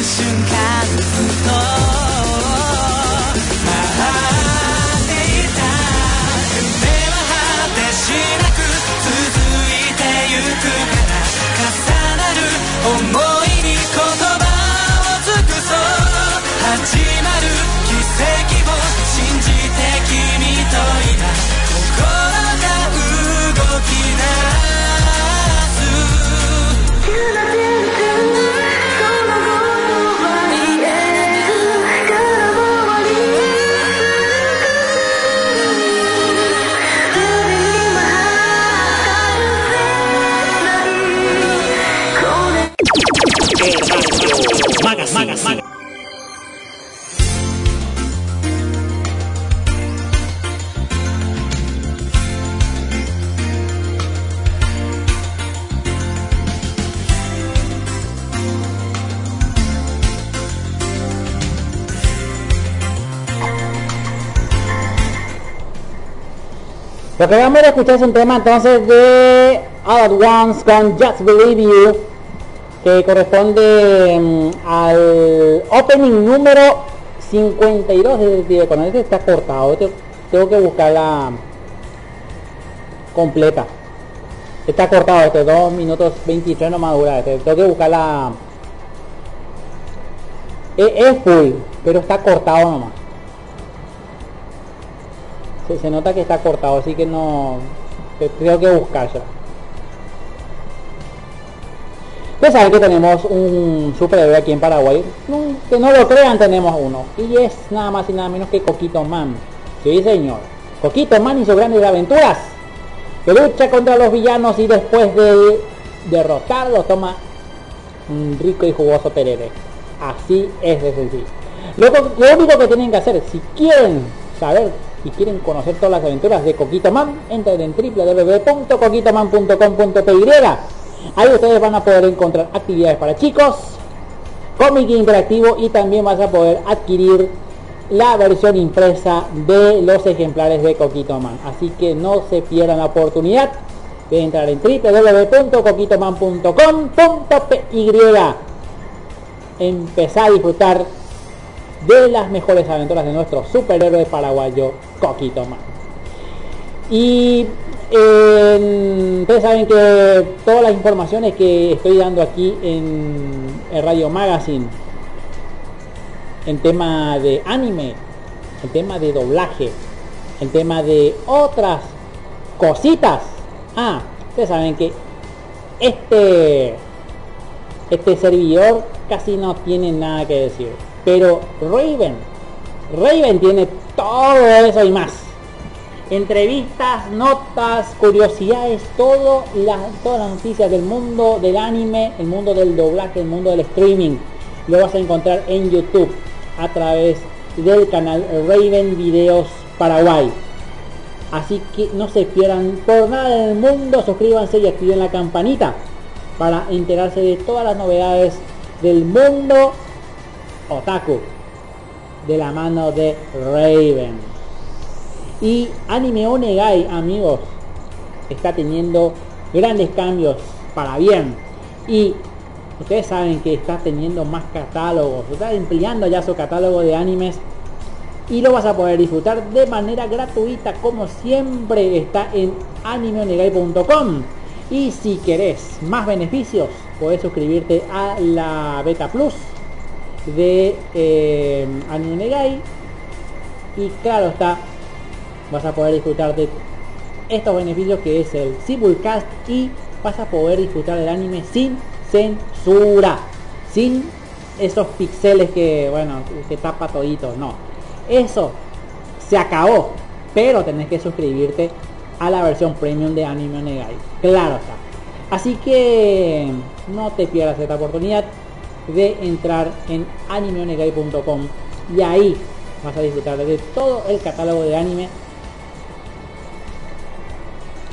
瞬間ずっと待っていた夢は果てしなく続いてゆくから重なる想いに言葉を尽くそう始まる奇跡を信じて君と今心が動き出す Lo que vamos a escuchar es un tema entonces de All at Once con Just Believe You, que corresponde mm, al opening número 52 de Detective Conan. Este está cortado, este tengo que buscarla completa. Está cortado este 2 minutos 23 no dura este, tengo que buscarla. Es, es full, pero está cortado nomás. Se, nota que está cortado, así que no... Tengo que buscársela. Ustedes saben que tenemos un superhéroe aquí en Paraguay. No, que no lo crean, tenemos uno. Y es nada más y nada menos que Coquito Man. Sí, señor. Coquito Man y sus grandes aventuras. Que lucha contra los villanos y después de derrotarlos toma un rico y jugoso tereré. Así es de sencillo. Lo, lo único que tienen que hacer, si quieren saber y quieren conocer todas las aventuras de Coquito Man, entren en www.coquitoman.com.py. Ahí ustedes van a poder encontrar actividades para chicos, cómic interactivo y también vas a poder adquirir la versión impresa de los ejemplares de Coquito Man. Así que no se pierdan la oportunidad de entrar en www.coquitoman.com.py. Empezar a disfrutar de las mejores aventuras de nuestro superhéroe paraguayo Coquito Man. Y eh, ustedes saben que todas las informaciones que estoy dando aquí en, en Radio Magazine, en tema de anime, el tema de doblaje, el tema de otras cositas. Ah, ustedes saben que este este servidor casi no tiene nada que decir. Pero Raven, Raven tiene todo eso y más. Entrevistas, notas, curiosidades, todo las, todas las noticias del mundo del anime, el mundo del doblaje, el mundo del streaming. Lo vas a encontrar en YouTube a través del canal Raven Videos Paraguay. Así que no se pierdan por nada del mundo, suscríbanse y activen la campanita para enterarse de todas las novedades del mundo otaku de la mano de Raven. Y Anime Onegai, amigos, está teniendo grandes cambios para bien. Y ustedes saben que está teniendo más catálogos, está ampliando ya su catálogo de animes y lo vas a poder disfrutar de manera gratuita como siempre está en animeonegai.com y si querés más beneficios puedes suscribirte a la beta plus de eh, Anime Onegai y claro está vas a poder disfrutar de estos beneficios que es el simulcast y vas a poder disfrutar del anime sin censura sin esos pixeles que bueno que tapa toditos no eso se acabó. Pero tenés que suscribirte a la versión premium de Anime Onegai. Claro está. Así que no te pierdas esta oportunidad de entrar en animeonegai.com y ahí vas a disfrutar de todo el catálogo de anime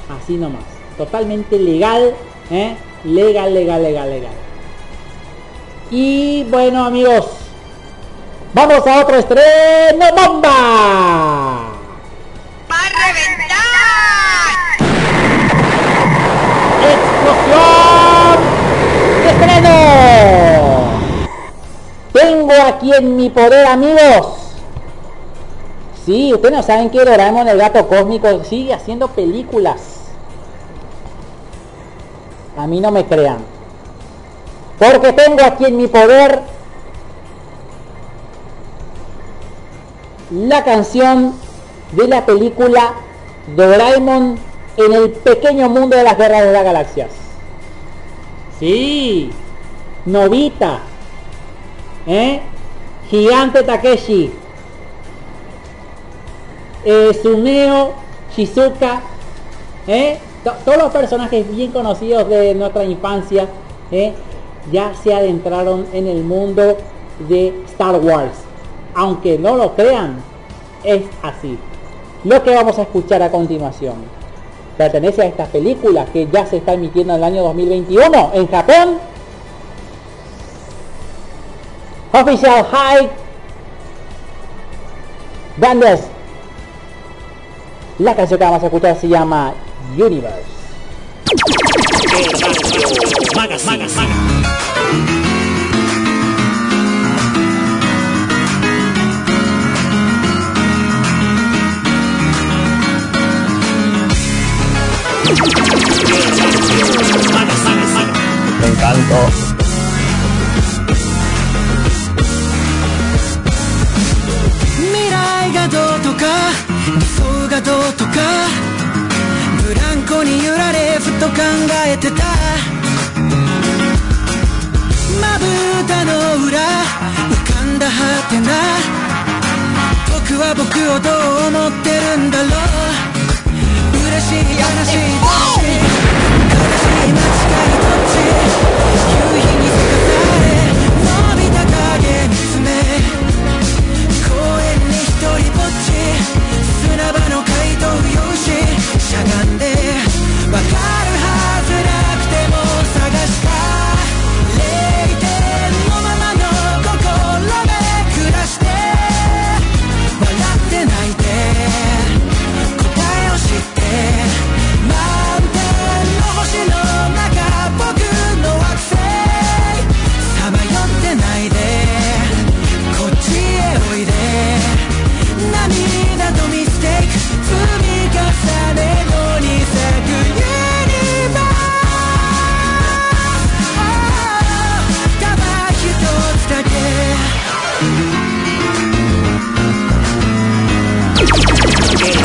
así nomás totalmente legal ¿eh? legal legal legal legal y bueno amigos Vamos a otro estreno bomba. ¡Va a reventar! ¡Explosión! ¡Estreno! Tengo aquí en mi poder amigos. Sí, ustedes no saben que Doraemon el gato cósmico sigue haciendo películas. A mí no me crean. Porque tengo aquí en mi poder la canción de la película Doraemon en el pequeño mundo de las guerras de las galaxias. Sí, Novita, ¿eh? Gigante Takeshi, eh, Shizuka, ¿eh? todos los personajes bien conocidos de nuestra infancia ¿eh? ya se adentraron en el mundo de Star Wars aunque no lo crean, es así. Lo que vamos a escuchar a continuación pertenece a esta película que ya se está emitiendo en el año 2021 en Japón. Official High Bandes. La canción que vamos a escuchar se llama Universe. Me encantó. Mirai がどうとか理想がどうとかブランコに揺られふと考えてた。まぶたの裏浮かんだはてな僕は僕をどう思ってるんだろう。嬉しい悲し。い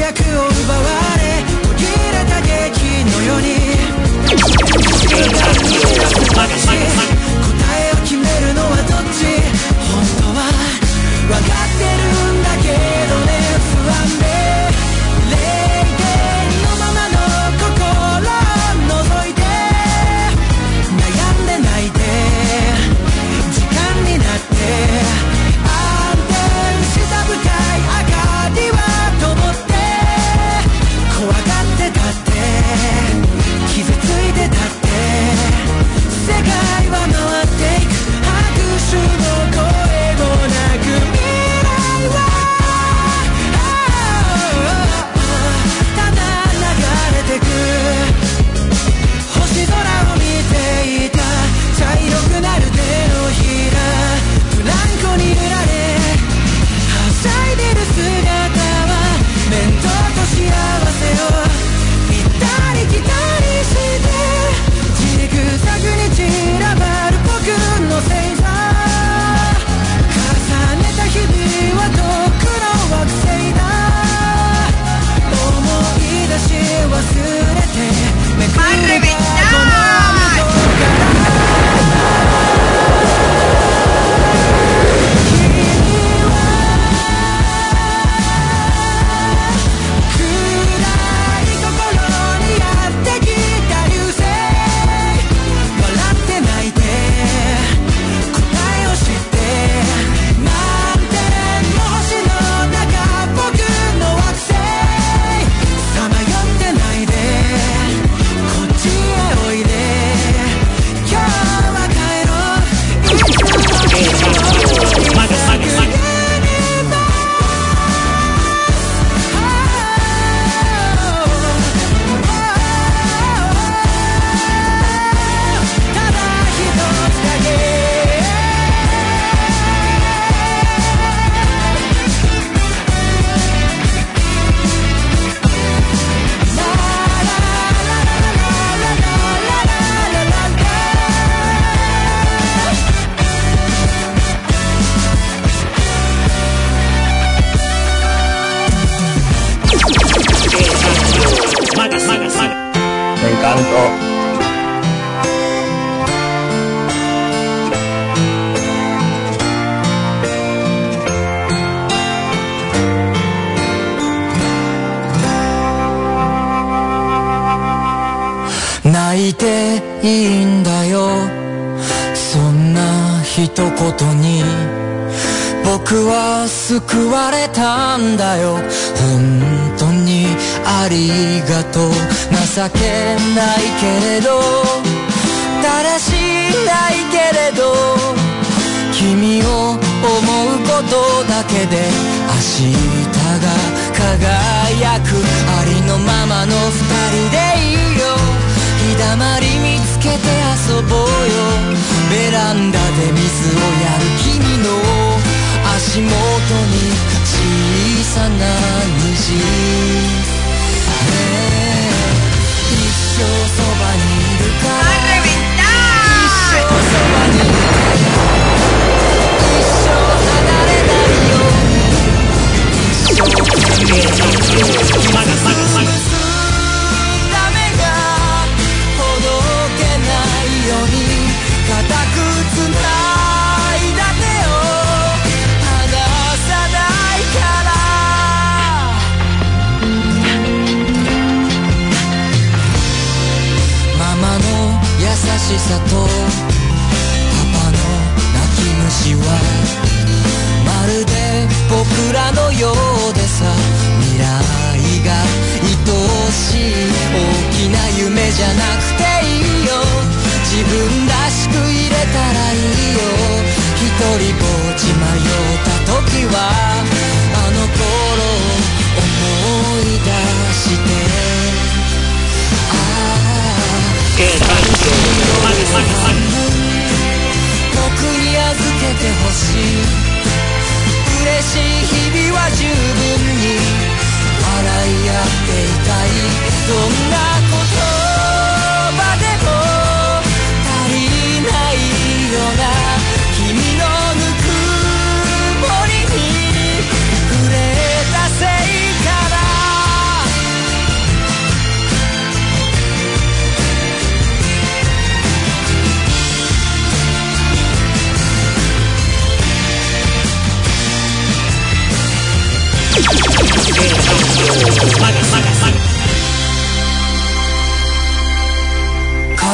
薬を奪われ途切れた劇のように答えを決めるのはどっち？本当は分かってるんだけどね不安で。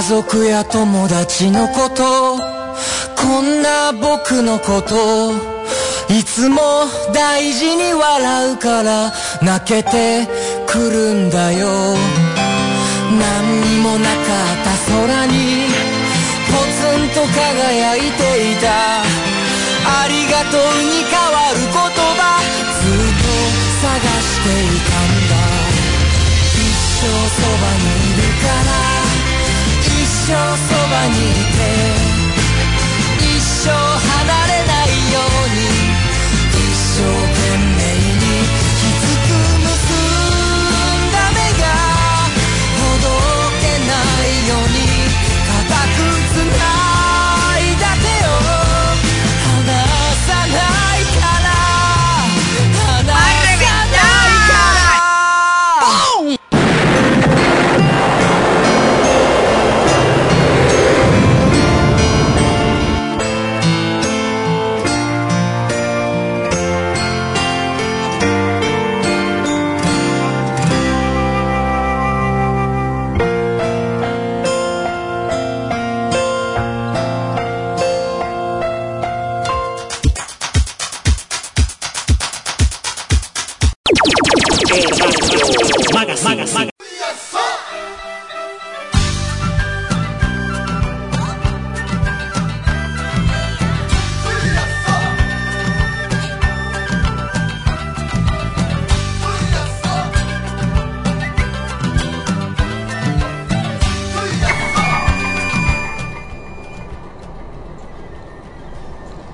家族や友達のことこんな僕のこといつも大事に笑うから泣けてくるんだよ。何にもなかった空にポツンと輝いていた。ありがとうに変わるそばにいて。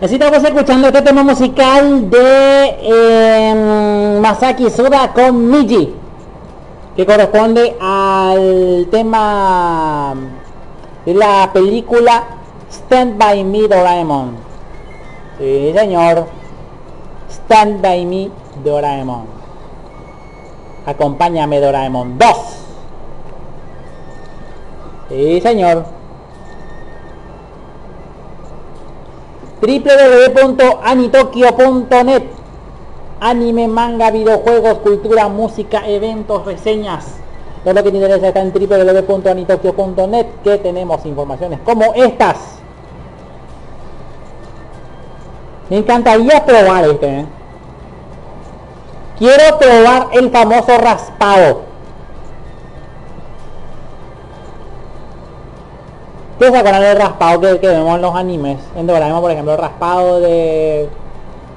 Pues Así estamos escuchando este tema musical de eh, Masaki Soda con Miji, que corresponde al tema de la película Stand by Me Doraemon. Sí, señor. Stand by Me Doraemon. Acompáñame Doraemon 2. Sí, señor. www.anitokyo.net Anime, manga, videojuegos, cultura, música, eventos, reseñas. Todo lo que te interesa está en www.anitokyo.net que tenemos informaciones como estas. Me encantaría probar este. ¿eh? Quiero probar el famoso raspado. ¿Qué se acuerdan del raspado que, vemos en los animes? En Doraemon, por ejemplo, el raspado de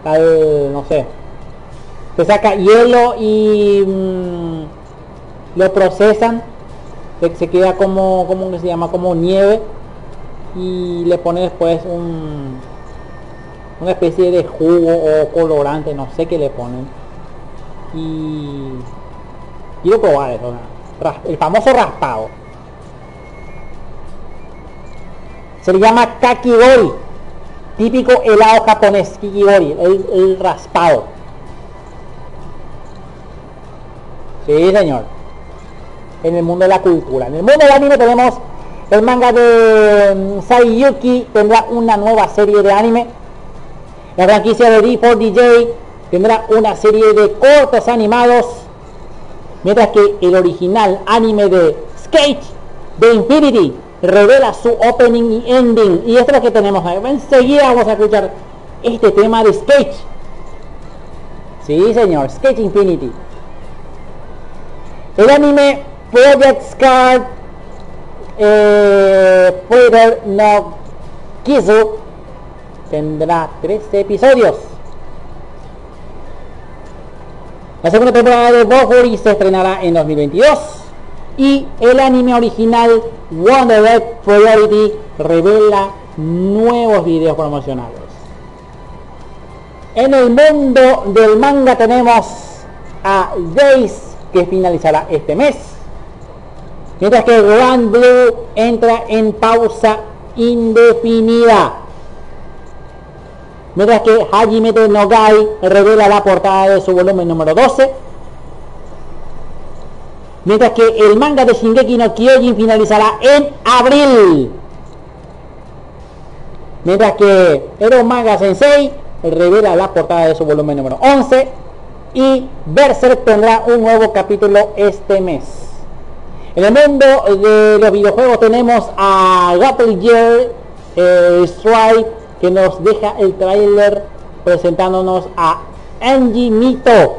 tal, no sé, se saca hielo y mm, lo procesan, se, queda como, como que se llama, como nieve y le pone después un, una especie de jugo o colorante, no sé qué le ponen. Y quiero probar eso, el famoso raspado. Se le llama kakigori, típico helado japonés, kikigori, el, el raspado. Sí, señor. En el mundo de la cultura. En el mundo del anime tenemos el manga de mm, Saiyuki, tendrá una nueva serie de anime. La franquicia de D4DJ tendrá una serie de cortos animados. Mientras que el original anime de Skate de Infinity revela su opening y ending. Y esto es lo que tenemos. Enseguida vamos a escuchar este tema de Skate. Sí, señor, Skate Infinity. El anime Project Scar eh, no Kizu tendrá 13 episodios. La segunda temporada de Bofuri se estrenará en 2022 y el anime original Wonder Egg Priority revela nuevos videos promocionales. En el mundo del manga tenemos a Days que finalizará este mes. Mientras que Grand Blue entra en pausa indefinida. Mientras que Hajime de Nogai revela la portada de su volumen número 12. Mientras que el manga de Shingeki no Kyojin finalizará en abril. Mientras que Ero Manga Sensei revela la portada de su volumen número 11 y Berserk tendrá un nuevo capítulo este mes. En el mundo de los videojuegos tenemos a Battle Gear eh, Strike que nos deja el tráiler presentándonos a Angie Mito.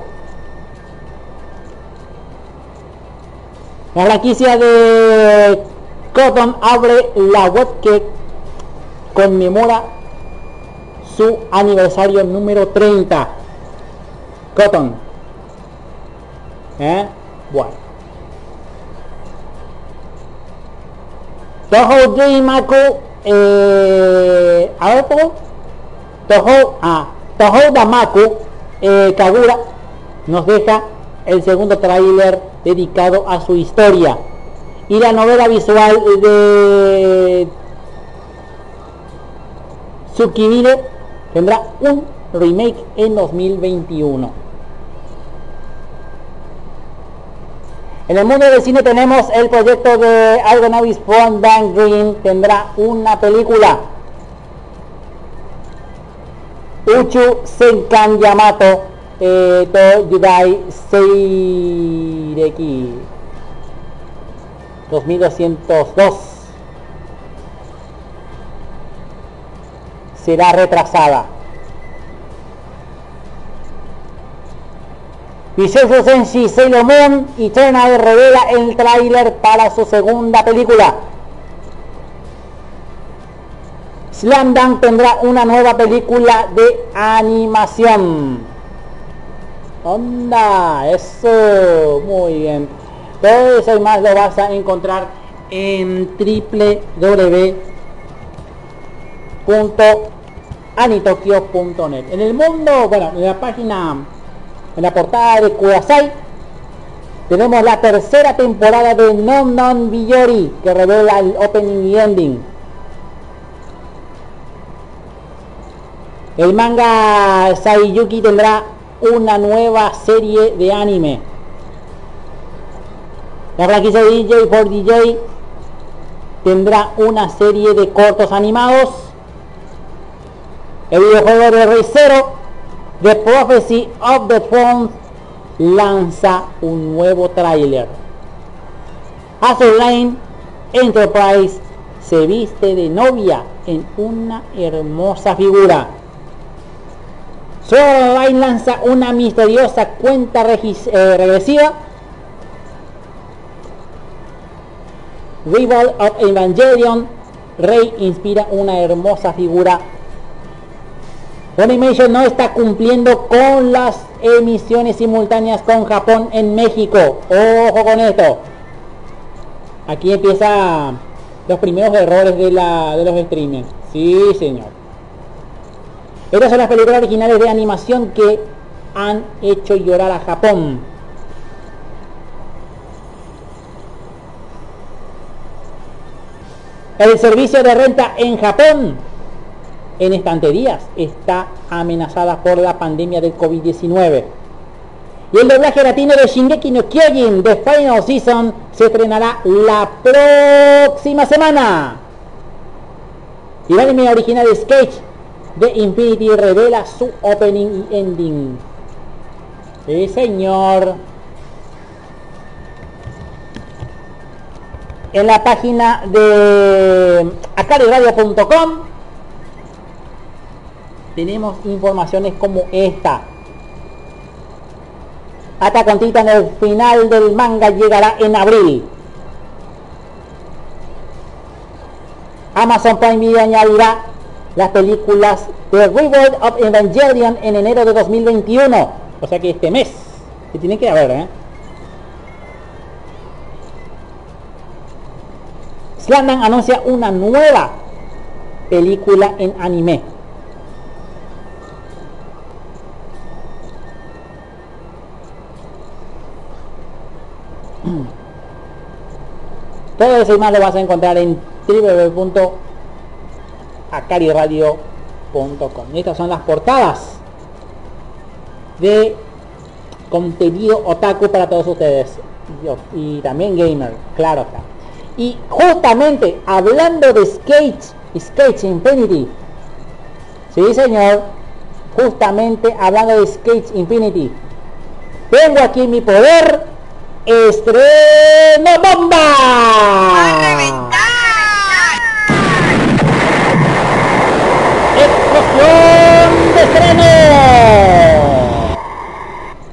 La franquicia de Cotton abre la web que conmemora su aniversario número 30. Cotton. ¿Eh? Bueno. Toho Dreamaku, eh, a ver, ¿cómo? Toho, ah, Toho Damaku, eh, Kagura, nos deja el segundo tráiler dedicado a su historia. Y la novela visual de Tsukimire tendrá un remake en 2021. En el mundo del cine tenemos el proyecto de Argonavis from Dan Green, tendrá una película. Uchu Senkan Yamato eh, to Yudai Seireki 2202 será retrasada. Vicenzo Senshi Sailor Moon Eternal revela el tráiler para su segunda película. Slam Dunk tendrá una nueva película de animación. Onda, eso, muy bien. Todo eso y más lo vas a encontrar en www.anitokyo.net. En el mundo, bueno, en la página, en la portada de Kudasai, tenemos la tercera temporada de Non Non Biyori, que revela el opening y ending. El manga Saiyuki tendrá una nueva serie de anime. La franquicia de DJ por DJ tendrá una serie de cortos animados. El videojuego de Rey Zero, The Prophecy of the Thrones, lanza un nuevo tráiler. Lane Enterprise se viste de novia en una hermosa figura. Online lanza una misteriosa cuenta eh, regresiva. Rival of Evangelion, Rey inspira una hermosa figura. Funimation no está cumpliendo con las emisiones simultáneas con Japón en México. Ojo con esto. Aquí empieza los primeros errores de, la, de los streamers. Sí, señor. Estas son las películas originales de animación que han hecho llorar a Japón. El servicio de renta en Japón en estanterías está amenazada por la pandemia del COVID-19. Y el doblaje latino de Shingeki no Kyojin de Final Season se estrenará la próxima semana. Y el anime original de Sketch de Infinity revela su opening y ending. Sí, señor. En la página de acariradio.com tenemos informaciones como esta. Attack on Titan, el final del manga llegará en abril. Amazon Prime Video añadirá las películas The Revolt of Evangelion en enero de 2021. O sea que este mes. Se tiene que ver, ¿eh? Slandan anuncia una nueva película en anime. *clears throat* Todo eso y más lo vas a encontrar en www.acariradio.com. Estas son las portadas de contenido otaku para todos ustedes. Y también gamer, claro está. Y justamente hablando de Skate, Skate Infinity. Sí señor, justamente hablando de Skate Infinity. Tengo aquí mi poder estreno bomba. ¡A reventar! ¡Explosión de estreno!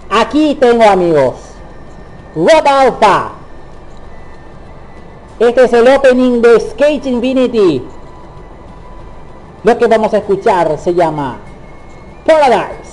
Aquí tengo amigos. Rob Alpha. Este es el opening de Skate Infinity. Lo que vamos a escuchar se llama Paradise.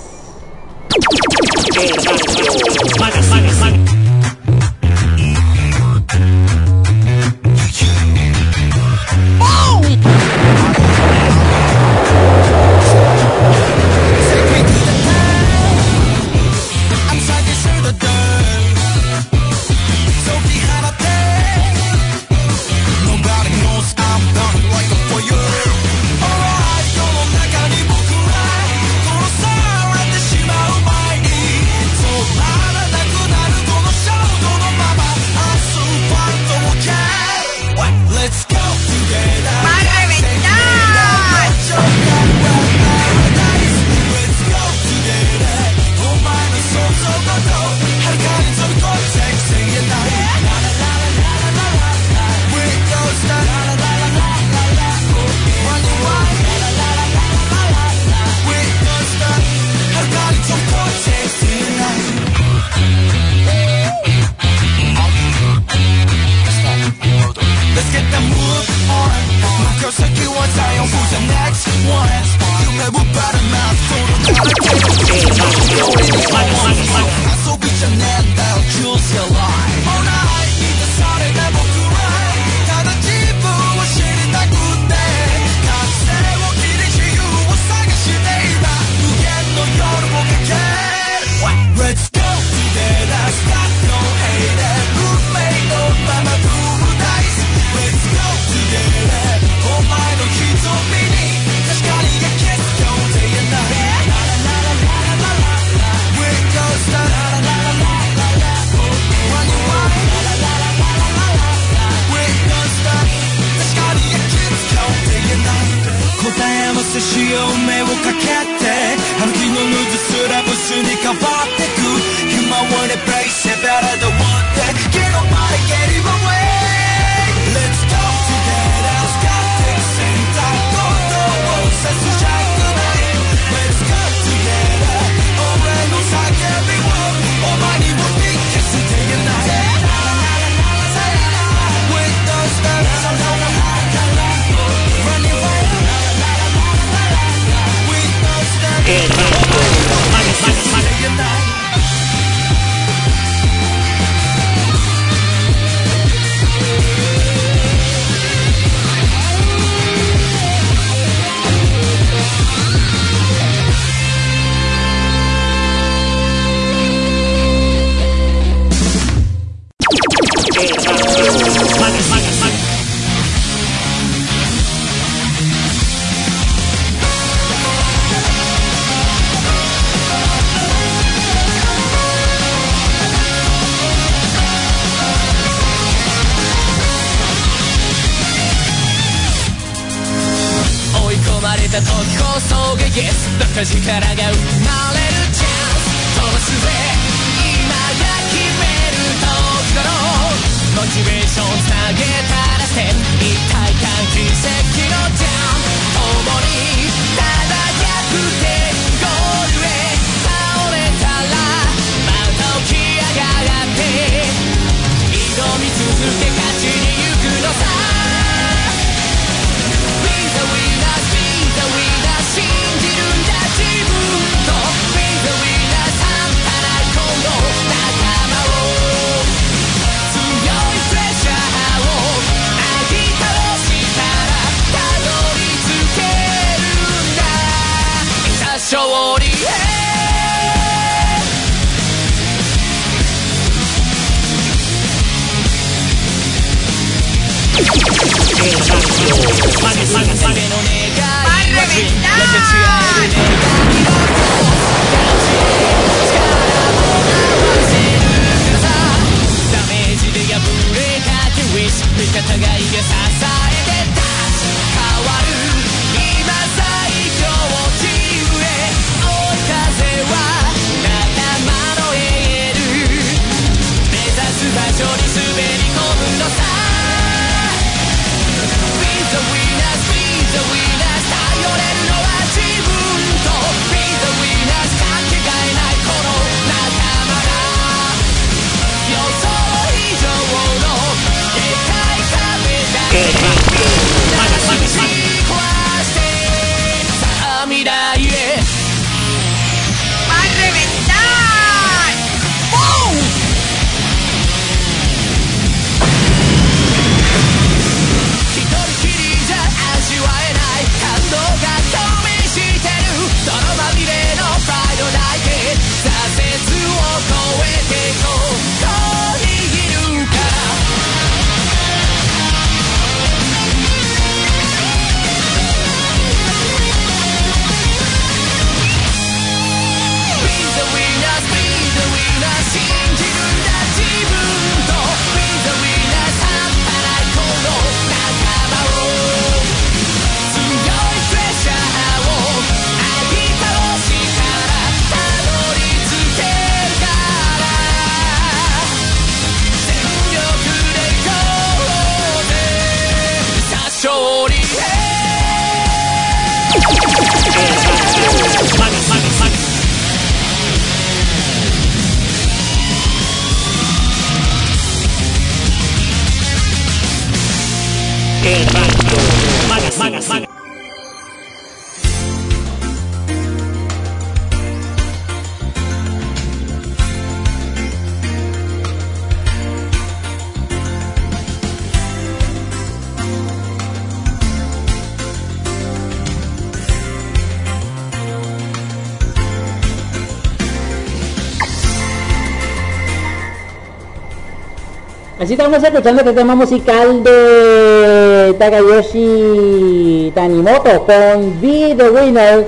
estamos escuchando este tema musical de Takayoshi Tanimoto con Be The Winner,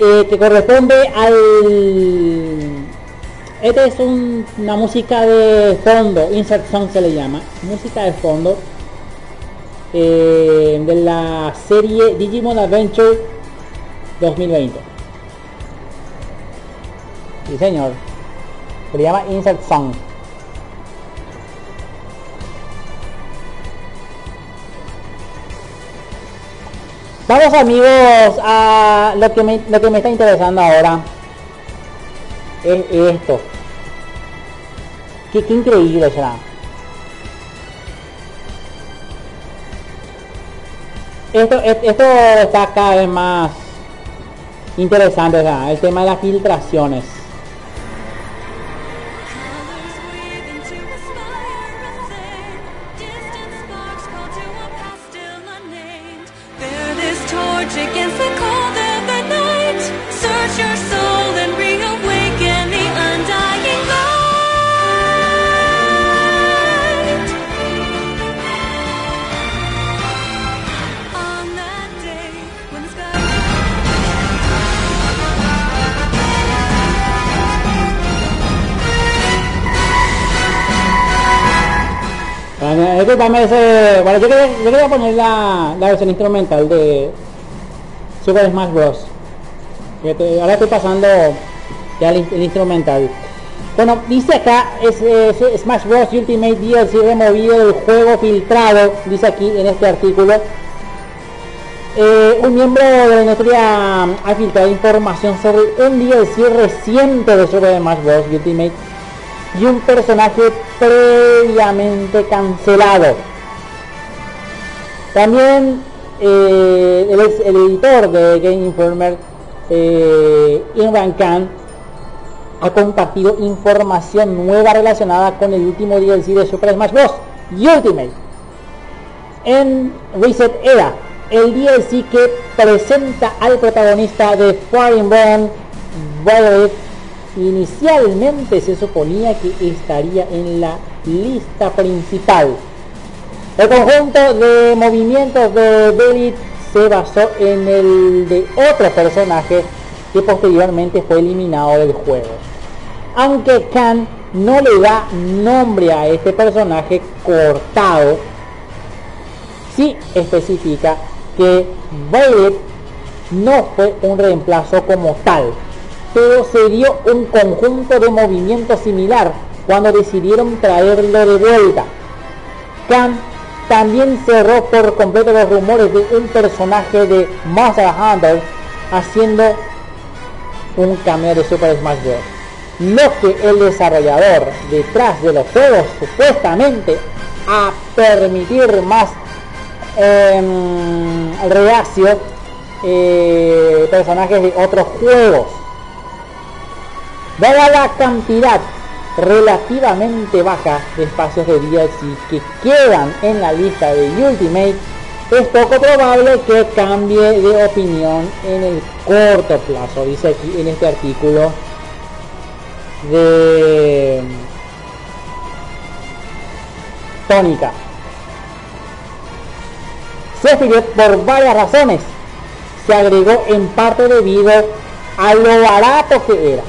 eh, que corresponde al... Esta es una música de fondo, Insert Song se le llama, música de fondo eh, de la serie Digimon Adventure 2020. Sí señor, se llama Insert Song. Vamos amigos a lo que me, lo que me está interesando ahora. Es esto. Qué, qué increíble será. Esto, esto está cada vez más interesante, el tema de las filtraciones. También es, eh, bueno, yo quería, yo quería poner la, la versión instrumental de Super Smash Bros. Ahora estoy pasando ya el, el instrumental. Bueno, dice acá es, es Smash Bros Ultimate DLC removido del juego filtrado, dice aquí en este artículo. Eh, un miembro de la industria ha filtrado información sobre un DLC reciente de Super Smash Bros Ultimate y un personaje previamente cancelado. También eh, el, el editor de Game Informer, eh, Imran Khan, ha compartido información nueva relacionada con el último DLC de Super Smash Bros. Ultimate. En Reset Era, el DLC que presenta al protagonista de Fire Emblem Violet inicialmente se suponía que estaría en la lista principal. El conjunto de movimientos de Belit se basó en el de otro personaje que posteriormente fue eliminado del juego. Aunque Khan no le da nombre a este personaje cortado, sí especifica que Violet no fue un reemplazo como tal, pero se dio un conjunto de movimientos similar cuando decidieron traerlo de vuelta. Khan también cerró por completo los rumores de un personaje de Monster Hunter haciendo un cameo de Super Smash Bros. Lo que el desarrollador detrás de los juegos supuestamente a permitir más em, reacio eh, personajes de otros juegos. Dada la cantidad relativamente baja de espacios de DLC que quedan en la lista de Ultimate, es poco probable que cambie de opinión en el corto plazo, dice aquí en este artículo de Tónica. Sephiroth por varias razones se agregó en parte debido a lo barato que era.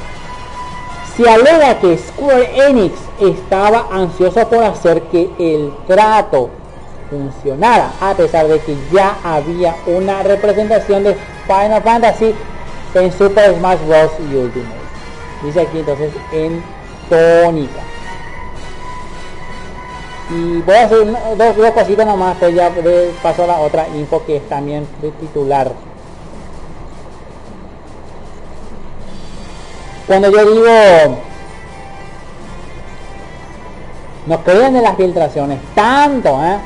Se alega que Square Enix estaba ansioso por hacer que el trato funcionara, a pesar de que ya había una representación de Final Fantasy en Super Smash Bros. Ultimate. Dice aquí entonces en tónica. Y voy a hacer dos, dos cositas nomás, pues ya paso a la otra info que es también de titular. Cuando yo digo no creen en las filtraciones tanto, ¿eh?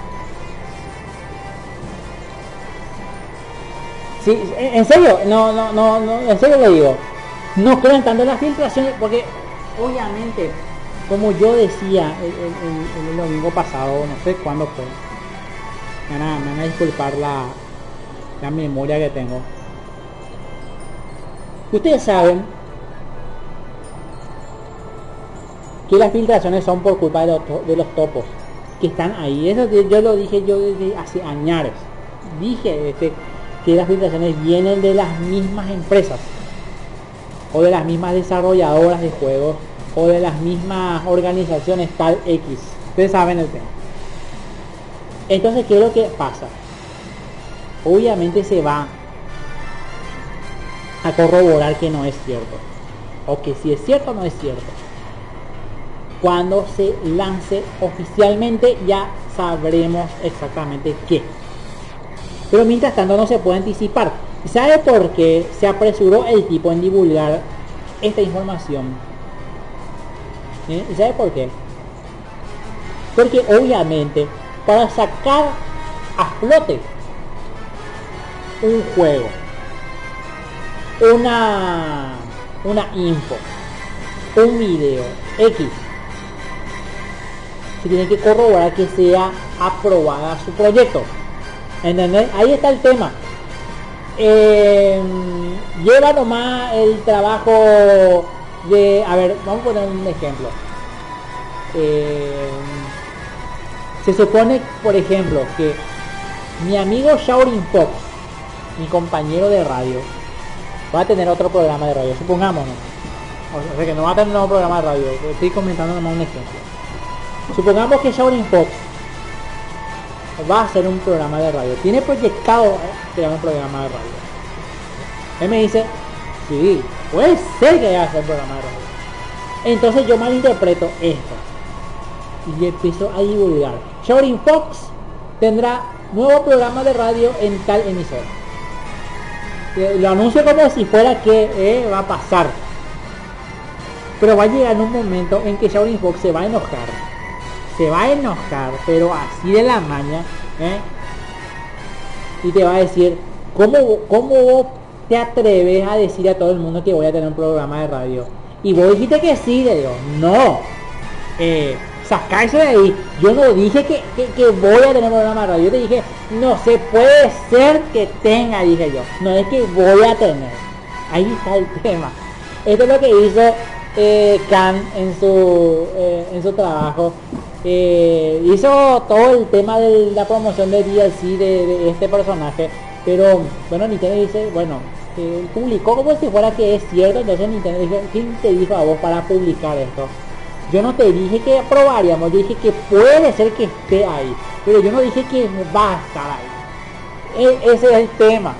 Sí, en serio, no, no, no, no, en serio le digo, no creen tanto las filtraciones porque obviamente, como yo decía el, el- domingo pasado, no sé cuándo fue, me me van a disculpar la, la memoria que tengo. Ustedes saben que las filtraciones son por culpa de los, de los topos que están ahí. Eso yo lo dije yo desde hace años. Dije este, que las filtraciones vienen de las mismas empresas o de las mismas desarrolladoras de juegos o de las mismas organizaciones tal X. Ustedes saben el tema. Entonces, ¿qué es lo que pasa? Obviamente se va a corroborar que no es cierto. O que si es cierto no es cierto. Cuando se lance oficialmente ya sabremos exactamente qué. Pero mientras tanto no se puede anticipar. ¿Y ¿Sabe por qué se apresuró el tipo en divulgar esta información? ¿Eh? ¿Y sabe por qué? Porque obviamente para sacar a flote un juego una una info, un video X, tiene que corroborar que sea aprobada su proyecto. ¿Entendés? Ahí está el tema. Eh, lleva nomás el trabajo de, a ver, vamos a poner un ejemplo. Eh, se supone, por ejemplo, que mi amigo Shaolin Fox, mi compañero de radio, va a tener otro programa de radio, supongámonos. O sea que no va a tener un nuevo programa de radio, estoy comentando nomás un ejemplo. Supongamos que Shaolin Fox va a hacer un programa de radio. Tiene proyectado crear un programa de radio. Él me dice, sí, puede ser que vaya a hacer un programa de radio. Entonces yo malinterpreto esto. Y empiezo a divulgar. Shaolin Fox tendrá nuevo programa de radio en tal emisora. Eh, Lo anuncio como si fuera que eh, va a pasar. Pero va a llegar un momento en que Shaolin Fox se va a enojar. Se va a enojar, pero así de la maña. ¿eh? Y te va a decir, ¿cómo, ¿cómo vos te atreves a decir a todo el mundo que voy a tener un programa de radio? Y vos dijiste que sí, le digo, no. Eh, sacarse de ahí. Yo no dije que, que, que voy a tener un programa de radio. Yo te dije, no se puede ser que tenga, dije yo. No es que voy a tener. Ahí está el tema. Esto es lo que hizo eh, en su, eh, en su trabajo. Eh, hizo todo el tema de la promoción de DLC de, de este personaje. Pero bueno, Nintendo dice, bueno, publicó como si fuera que es cierto. Entonces Nintendo dijo, ¿quién te dijo a vos para publicar esto? Yo no te dije que aprobaríamos, yo dije que puede ser que esté ahí, pero yo no dije que va a estar ahí. E- ese es el tema.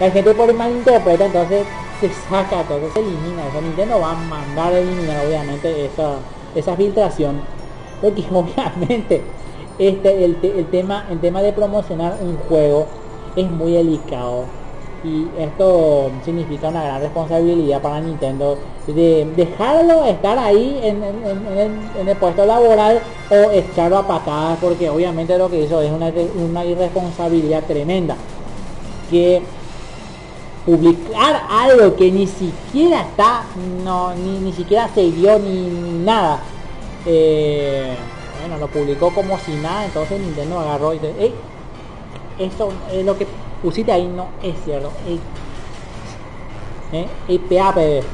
La gente por malinterpreta, entonces se saca todo, se elimina eso. Nintendo va a mandar a eliminar obviamente esa, esa filtración. Porque obviamente este el, el tema el tema de promocionar un juego es muy delicado. Y esto significa una gran responsabilidad para Nintendo de dejarlo estar ahí en, en- el, puesto laboral o echarlo a patadas porque obviamente lo que hizo es una, una irresponsabilidad tremenda. Que publicar algo que ni siquiera está no ni, ni siquiera se vio ni, ni nada eh, bueno lo publicó como si nada entonces Nintendo agarró y dice "Ey, eso es lo que pusiste ahí no es cierto Ey, ¿eh? Ey, PA, PB. Bueno.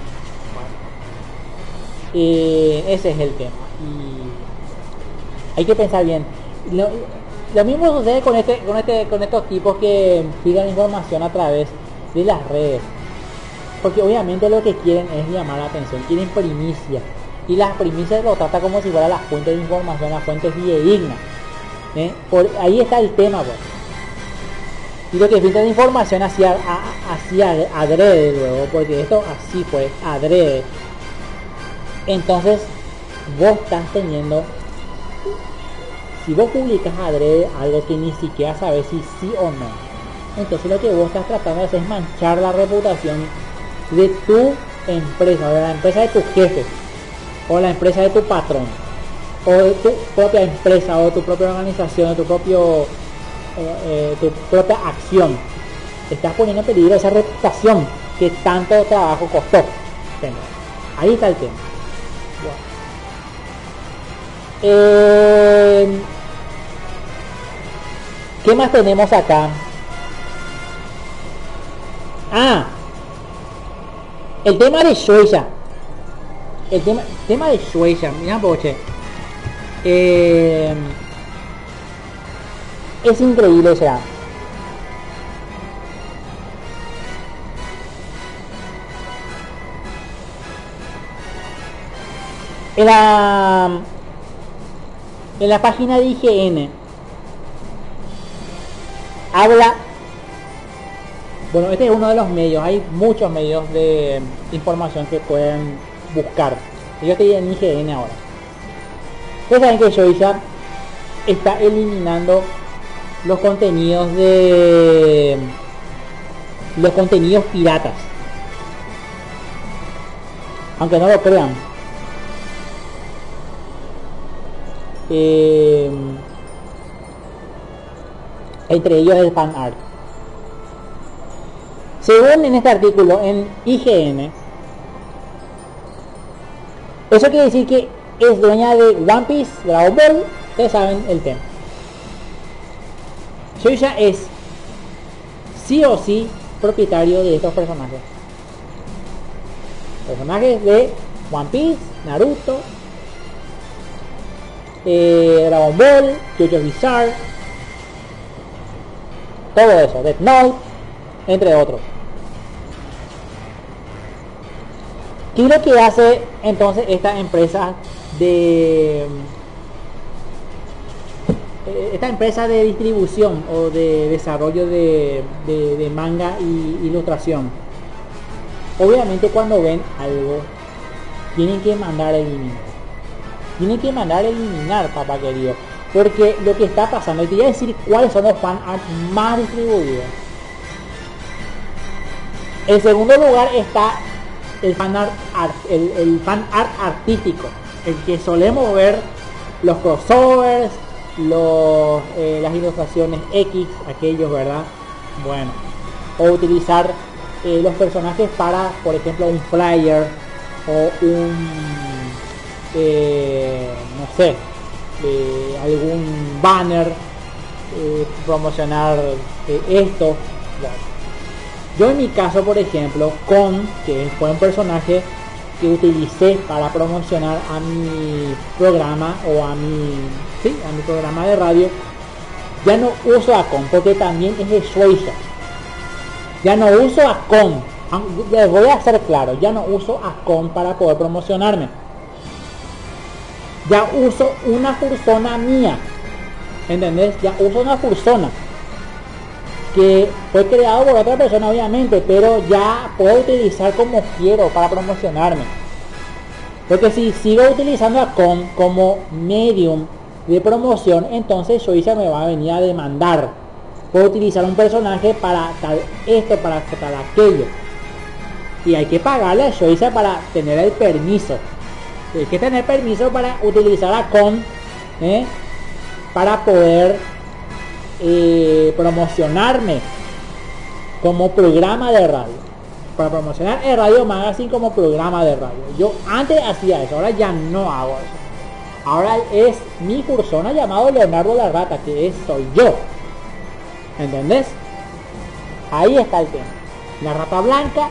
Eh, ese es el tema y hay que pensar bien lo, lo mismo sucede con este con este con estos tipos que sigan información a través de las redes porque obviamente lo que quieren es llamar la atención quieren primicia y las primicias lo trata como si fuera la fuente de información la fuente fidedigna ¿eh? por ahí está el tema pues. Y lo que filtra información hacia hacia adrede luego porque esto así pues adrede. Entonces vos estás teniendo si vos publicas adrede algo que ni siquiera sabes si sí o no. Entonces lo que vos estás tratando de hacer es manchar la reputación de tu empresa de la empresa de tu jefe o la empresa de tu patrón o tu propia empresa o tu propia organización o tu propio eh, eh, tu propia acción. Estás poniendo en peligro esa reputación que tanto trabajo costó. Ahí está el tema. Eh, ¿Qué más tenemos acá? Ah, el tema de Shueisha. El tema, tema de Shueisha, mira poche. Eh, es increíble, o sea. En la, en la página de IGN habla bueno este es uno de los medios hay muchos medios de información que pueden buscar. Yo estoy en IGN ahora. Ustedes saben que Shoisha está eliminando los contenidos de los contenidos piratas. Aunque no lo crean. Eh, entre ellos el fan art. Según en este artículo en IGN, eso quiere decir que es dueña de One Piece, Dragon Ball, ustedes saben el tema. Shueisha es sí o sí propietario de estos personajes. Personajes de One Piece, Naruto, eh, Dragon Ball, Jojo Bizarre, todo eso, Death Note, entre otros. ¿Qué es lo que hace entonces esta empresa de eh, esta empresa de distribución o de desarrollo de, de- manga y ilustración? Obviamente cuando ven algo tienen que mandar eliminar. Tienen que mandar eliminar, papá querido. Porque lo que está pasando, y te voy a decir cuáles son los fan art más distribuidos. En segundo lugar está el fan art, el, el fan art artístico, el que solemos ver los crossovers, los, eh, las ilustraciones X, aquellos, ¿verdad? Bueno, o utilizar eh, los personajes para, por ejemplo, un flyer o un, eh, no sé, algún banner, promocionar esto. Yo en mi caso, por ejemplo, con, que fue un personaje que utilicé para promocionar a mi programa o a mi, sí, a mi programa de radio, ya no uso a Con porque también es de Shueisha. Ya no uso a Con. Les voy a hacer claro, ya no uso a Con para poder promocionarme. Ya uso una persona mía. ¿Entendés? Ya uso una persona que fue creado por otra persona obviamente, pero ya puedo utilizar como quiero para promocionarme. Porque si sigo utilizando a Con como medium de promoción, entonces Shueisha me va a venir a demandar. Puedo utilizar un personaje para tal esto, para tal aquello. Y hay que pagarle a Shueisha para tener el permiso. Hay que tener permiso para utilizar a Con ¿eh? para poder eh, promocionarme como programa de radio. Para promocionar el Radio Magazine como programa de radio. Yo antes hacía eso, ahora ya no hago eso. Ahora es mi persona llamado Leonardo la Rata, que es, soy yo. ¿Entendés? Ahí está el tema. La rata blanca,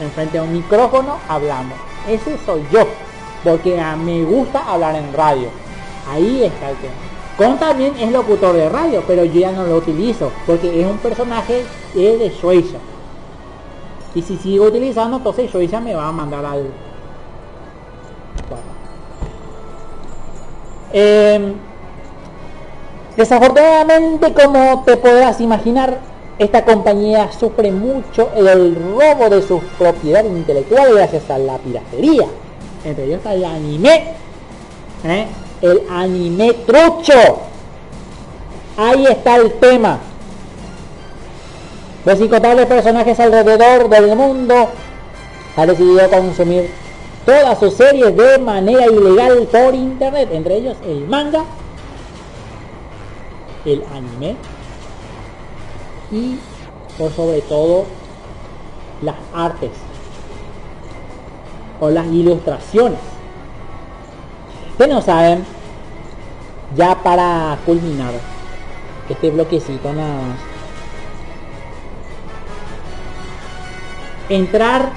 enfrente a un micrófono, hablando. Ese soy yo. Porque a- me gusta hablar en radio. Ahí está el tema. Con también es locutor de radio, pero yo ya no lo utilizo. Porque es un personaje de Shueisha. Y si sigo utilizando, entonces Shueisha me va a mandar al... Em, Desafortunadamente, como te podrás imaginar, esta compañía sufre mucho el robo de sus propiedades intelectuales gracias a la piratería. Entre ellos está el anime. ¿eh? El anime trucho. Ahí está el tema. Los incontables personajes alrededor del mundo han decidido consumir todas sus series de manera ilegal por internet, entre ellos el manga, el anime y por sobre todo las artes o las ilustraciones. Ustedes no saben, ya para culminar este bloquecito nada más, entrar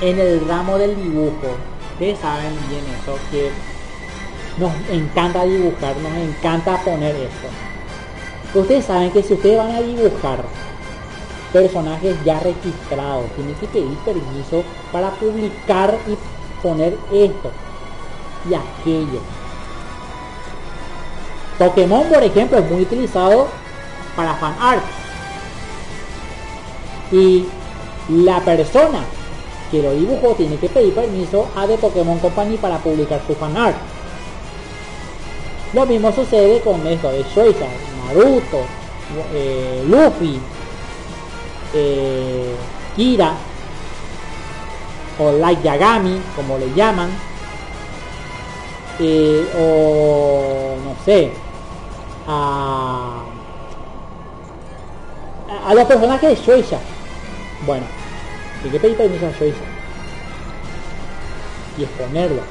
en el ramo del dibujo. Ustedes saben bien eso, que nos encanta dibujar, nos encanta poner esto. Ustedes saben que si ustedes van a dibujar personajes ya registrados, tienen que pedir permiso para publicar y poner esto y aquello. Pokémon, por ejemplo, es muy utilizado para fan art. Y la persona que lo dibujó tiene que pedir permiso a The Pokémon Company para publicar su fan art. Lo mismo sucede con esto de Shueisha, Naruto, eh, Luffy, eh, Kira o Light Yagami, como le llaman, eh, o no sé, a, a los personajes de Shueisha, Bueno, hay que pedir permiso a Shoichi. Y exponerlo.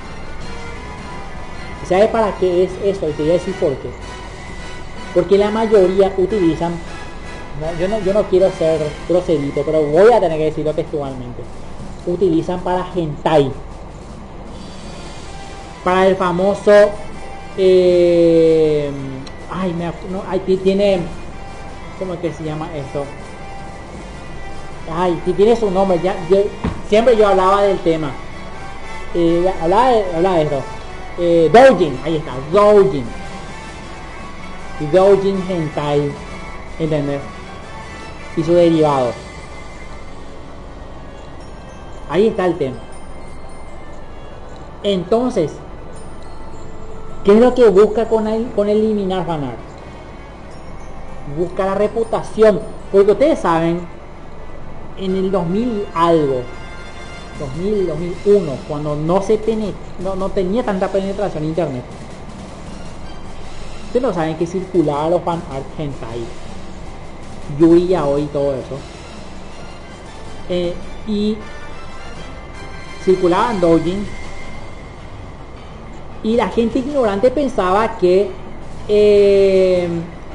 ¿Y ¿Sabe para qué es eso? Y te voy a decir por qué. Porque la mayoría utilizan, yo, no, yo no quiero ser groserito, pero voy a tener que decirlo textualmente. Utilizan para hentai. Para el famoso... eh, ay, me, no, ay, ti- tiene... ¿Cómo es que se llama eso? Ay, tiene su nombre, ya, yo- siempre yo hablaba del tema. Eh, hablaba, de, hablaba de esto. Eh, Doujin, ahí está, Doujin. Doujin Hentai, ¿entendés? Y su derivado. Ahí está el tema. Entonces, ¿qué es lo que busca con, el- con eliminar fanart? Busca la reputación. Porque ustedes saben, en el 2000 algo, 2000, 2001, cuando no se pene- no, no tenía tanta penetración en internet. Ustedes no saben que circulaba los fan art hentai, Yuri Yaoi y todo eso. Eh, y circulaban doujin y la gente ignorante pensaba que eh,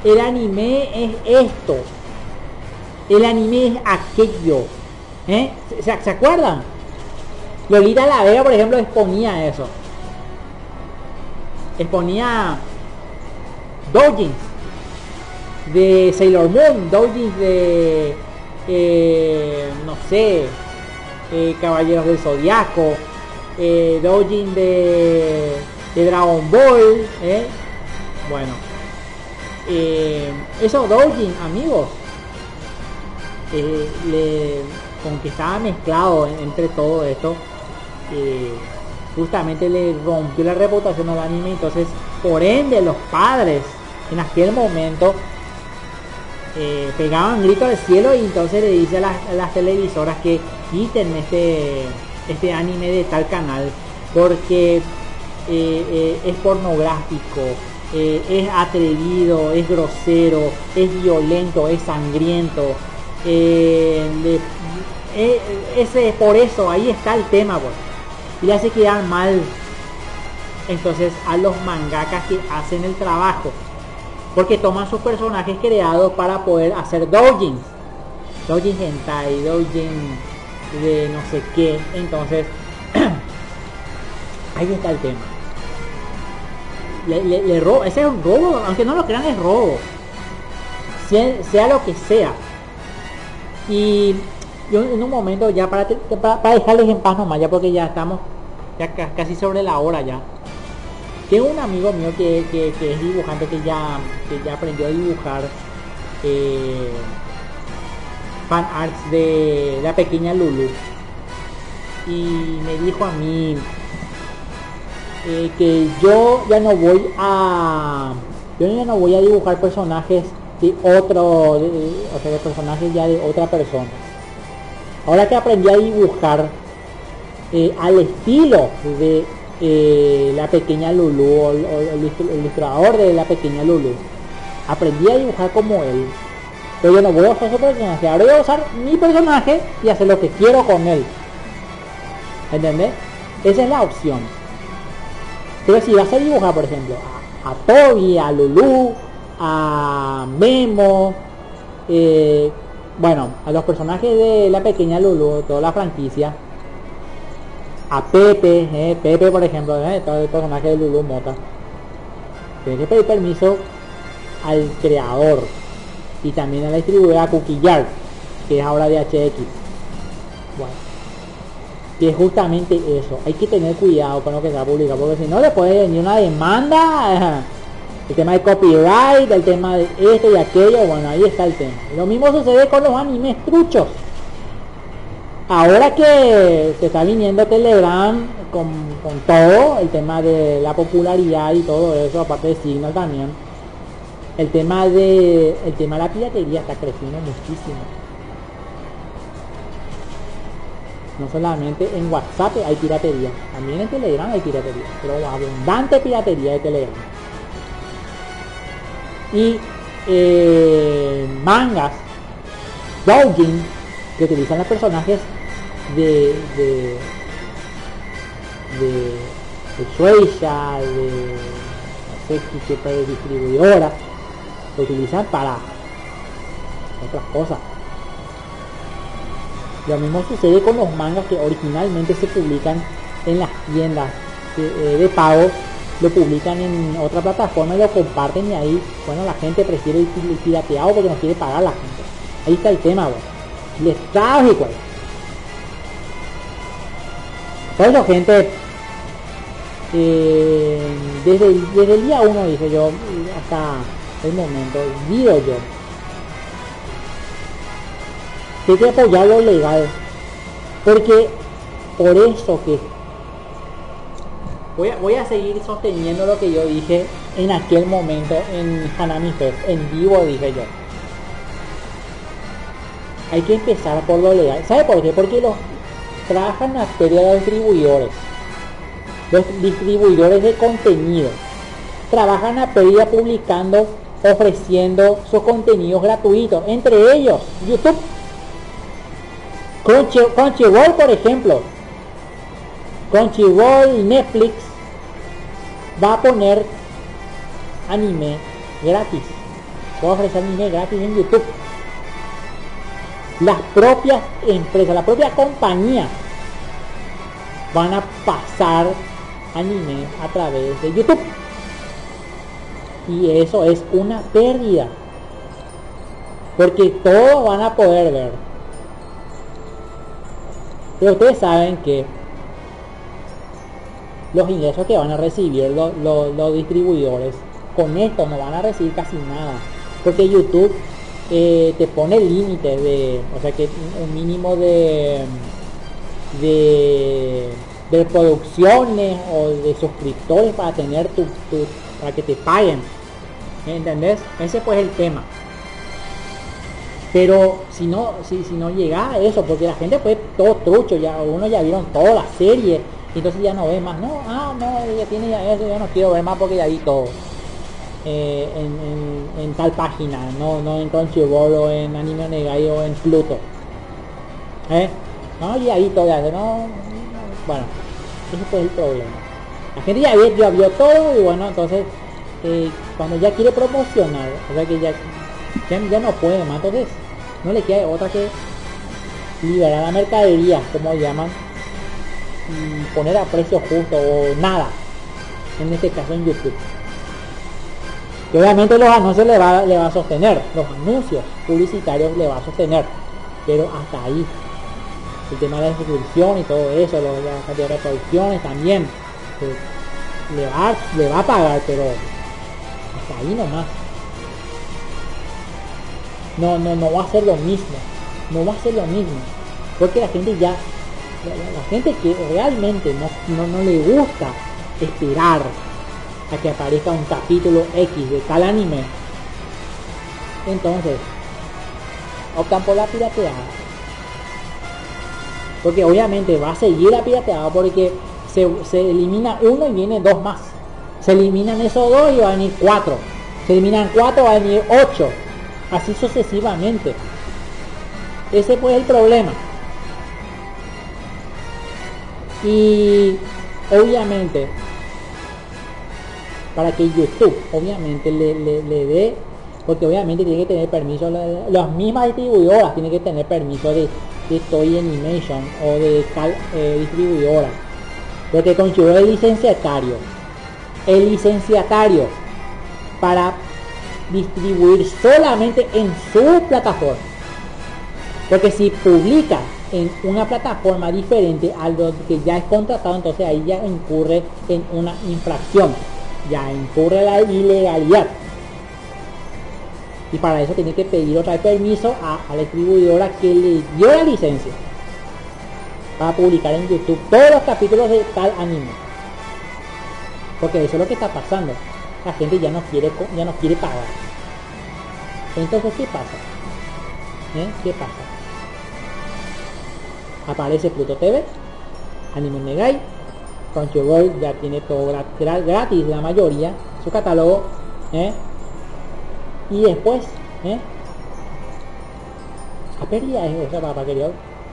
el anime es esto el anime es aquello ¿eh? ¿Se, se acuerdan? Lolita La Vega por ejemplo exponía eso exponía doujins de Sailor Moon doujins de eh, no sé eh, Caballeros del Zodiaco, eh, de, Dragon Ball, ¿eh? bueno, eh, esos Doujin, amigos, eh, le, con que estaba mezclado en- entre todo esto, eh, justamente le rompió la reputación al anime, entonces, por ende, los padres en aquel momento eh, pegaban grito al cielo y entonces le dice a las, a las televisoras que quiten este este anime de tal canal porque es pornográfico eh, es atrevido es grosero es violento es sangriento eh, le- eh, ese por eso ahí está el tema pues. Y le hace quedar mal entonces a los mangakas que hacen el trabajo porque toman sus personajes creados para poder hacer doujins doujin hentai doujin de no sé qué entonces *clears throat* ahí está el tema le, robo. Ese es un robo aunque no lo crean es robo. Sea, lo que sea. Y yo en un momento ya para, para, dejarles en paz nomás ya porque ya estamos ya ca- casi sobre la hora ya. Tengo un amigo mío que, que- que es dibujante que ya, que ya aprendió a dibujar eh, fan arts de la pequeña Lulu. Y me dijo a mí eh, que yo ya no voy a yo ya no voy a dibujar personajes de otro de- o sea de personajes ya de otra persona. Ahora que aprendí a dibujar eh, al estilo de eh, la pequeña Lulu o, el- el ilustrador de la pequeña Lulu. Aprendí a dibujar como él. Pero yo no voy a usar su personaje. Ahora voy a usar mi personaje y hacer lo que quiero con él. ¿Entendés? Esa es la opción. Pero si vas a dibujar, por ejemplo, a, Toby, a Lulu, a Memo, eh, bueno, a los personajes de la pequeña Lulu, toda la franquicia, a Pepe, eh, Pepe por ejemplo, eh, todo el personaje de Lulu Mota, tienes que pedir permiso al creador y también a la distribuidora Cookie Jar, que es ahora de HX. Bueno, que es justamente eso, hay que tener cuidado con lo que se va a publicar, porque si no le puede venir una demanda, el tema de copyright, el tema de esto y aquello, bueno, ahí está el tema. Lo mismo sucede con los animes truchos. Ahora que se está viniendo Telegram con, con todo, el tema de la popularidad y todo eso, aparte de Signal también, el tema de el tema de la piratería está creciendo muchísimo. No solamente en WhatsApp hay piratería, también en Telegram hay piratería, pero abundante piratería de Telegram. Y eh, mangas, doujin, que utilizan los personajes de de de, de de no sé qué distribuidora, lo utilizan para otras cosas. Lo mismo sucede con los mangas que originalmente se publican en las tiendas de, eh, de pago, lo publican en otra plataforma y lo comparten y ahí, bueno, la gente prefiere ir pi- pirateado porque no quiere pagar la gente. Ahí está el tema, güey. Y es trágico, güey. Por gente, eh, desde, desde el día uno dije yo, hasta el momento, digo yo, hay que apoyar lo legal. Porque por eso que voy a, voy a seguir sosteniendo lo que yo dije en aquel momento en Hanami Fest, en vivo dije yo. Hay que empezar por lo legal. ¿Sabe por qué? Porque los trabajan la feria de distribuidores. Los distribuidores de contenido. Trabajan a pérdida publicando, ofreciendo sus contenidos gratuitos. Entre ellos, YouTube. Crunchy- por ejemplo. Crunchyroll Netflix va a poner anime gratis. Va a ofrecer anime gratis en YouTube. Las propias empresas, la propia compañía van a pasar anime a través de YouTube. Y eso es una pérdida. Porque todos van a poder ver. Pero ustedes saben que los ingresos que van a recibir los, los- distribuidores con esto no van a recibir casi nada. Porque YouTube eh, te pone límites de, o sea que un mínimo de, de, de producciones o de suscriptores para tener tu, tu- para que te paguen. ¿Entendés? Ese es el tema. Pero si no, si, si no llega a eso, porque la gente fue todo trucho, ya uno ya vieron toda la serie, y entonces ya no ve más, no, ah, no, ya tiene ya eso, yo no quiero ver más porque ya vi todo. eh, en, en- en tal página, no, no en Crunchyroll o en Anime Negai o en Pluto. ¿Eh? No, ya vi todo, ya, no, bueno, ese fue el problema. La gente ya vio, ya vio todo y bueno, entonces eh, cuando ya quiere promocionar, o sea que ya, ya, ya no puede más, entonces no le queda otra que liberar la mercadería, como llaman, y poner a precio justo o nada, en este caso en YouTube. Que obviamente los anuncios le va, le va a sostener, los anuncios publicitarios le va a sostener, pero hasta ahí. El tema de la suscripción y todo eso, la cantidad de reproducciones también, pues, le, va, le va a pagar, pero hasta ahí nomás. No, no, no va a ser lo mismo, no va a ser lo mismo, porque la gente ya, la, gente que realmente no, no, no le gusta esperar a que aparezca un capítulo X de tal anime, entonces optan por la pirateada. Porque obviamente va a seguir la pirateada porque se, se elimina uno y vienen dos más. Se eliminan esos dos y va a venir cuatro. Se eliminan cuatro va a venir ocho. Así sucesivamente. Ese es el problema. Y obviamente para que YouTube obviamente le, le, le dé porque obviamente tiene que tener permiso la- la- las mismas distribuidoras tienen que tener permiso de, de Toy Animation o de eh, distribuidora porque Crunchyroll es licenciatario el licenciatario para distribuir solamente en su plataforma porque si publica en una plataforma diferente a lo que ya es contratado, entonces ahí ya incurre en una infracción, ya incurre la ilegalidad. Y para eso tiene que pedir otra vez permiso a, a la distribuidora que le dio la licencia para publicar en YouTube todos los capítulos de tal anime. Porque eso es lo que está pasando. La gente ya no quiere, ya no quiere pagar. Entonces, ¿qué pasa? ¿Eh? ¿Qué pasa? aparece Pluto TV, Anime Negai, Crunchyroll ya tiene todo gra- gra- gratis, la mayoría, su catálogo, ¿eh? y después, ¿eh? a pérdida es esa.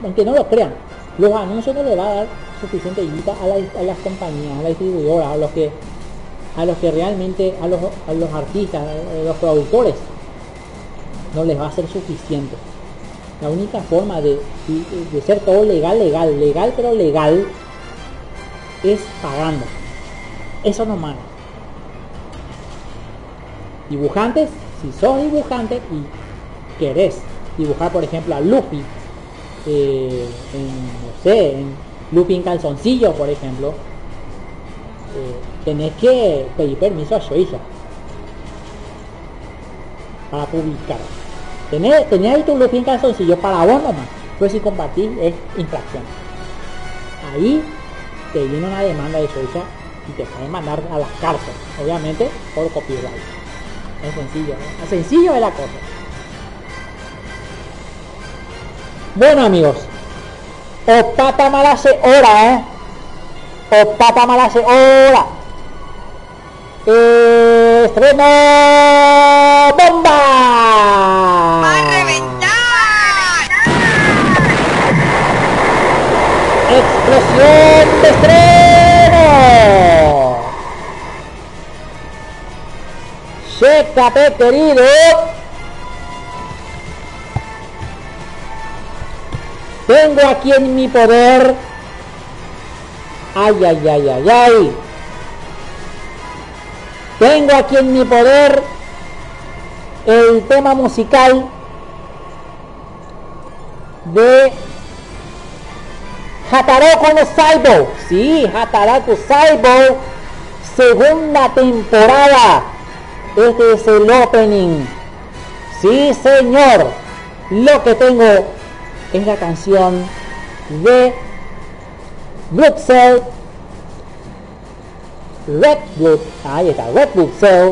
Aunque no lo crean, los anuncios no le va a dar suficiente guita a, la- a las compañías, a las distribuidoras, a los que a los que realmente, a los, a los artistas, a los productores, no les va a ser suficiente. La única forma de, de- ser todo legal, legal, legal pero legal, es pagando. Eso no manda. Dibujantes, si sos dibujante y querés dibujar, por ejemplo, a Luffy, eh, en, no sé, en Luffy en calzoncillo, por ejemplo, tenés que pedir permiso a Shueisha para publicar. Tenés, tenés ahí tu en calzoncillo para vos nomás, pero si compartís es infracción. Ahí te viene una demanda de Shueisha y te pueden mandar a la cárcel, obviamente por copyright. Es sencillo. Es sencillo es la cosa. Bueno amigos, Opata Malase hora, eh. Opata Malase hora. Eh, estreno bomba. ¡Va a reventar! Explosión de estreno. Chécate querido. Tengo aquí en mi poder. Ay, ay, ay, ay, ay. Tengo aquí en mi poder el tema musical de Hataraku no Saibo. Sí, Hataraku Saibo. Segunda temporada. Este es el opening. Sí, señor. Lo que tengo es la canción de Blood Cell. Red Blood. Ahí está, Red Blood Cell.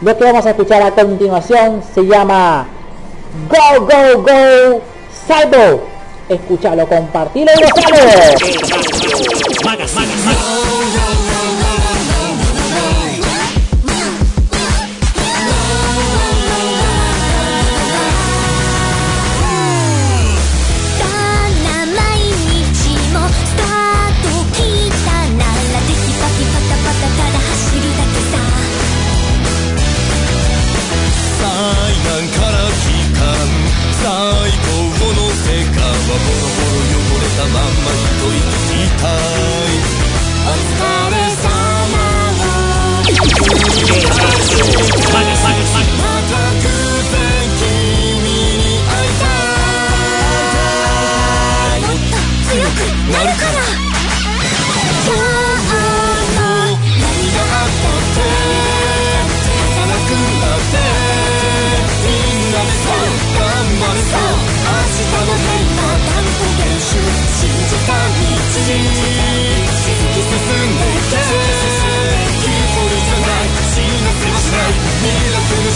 Lo que vamos a escuchar a continuación se llama Go, Go, Go, Cyber. Escúchalo, compartilo y gozalo.「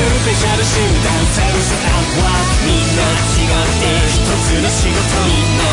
スペシャル診断セルフアプはみんな違って一つの仕事みんな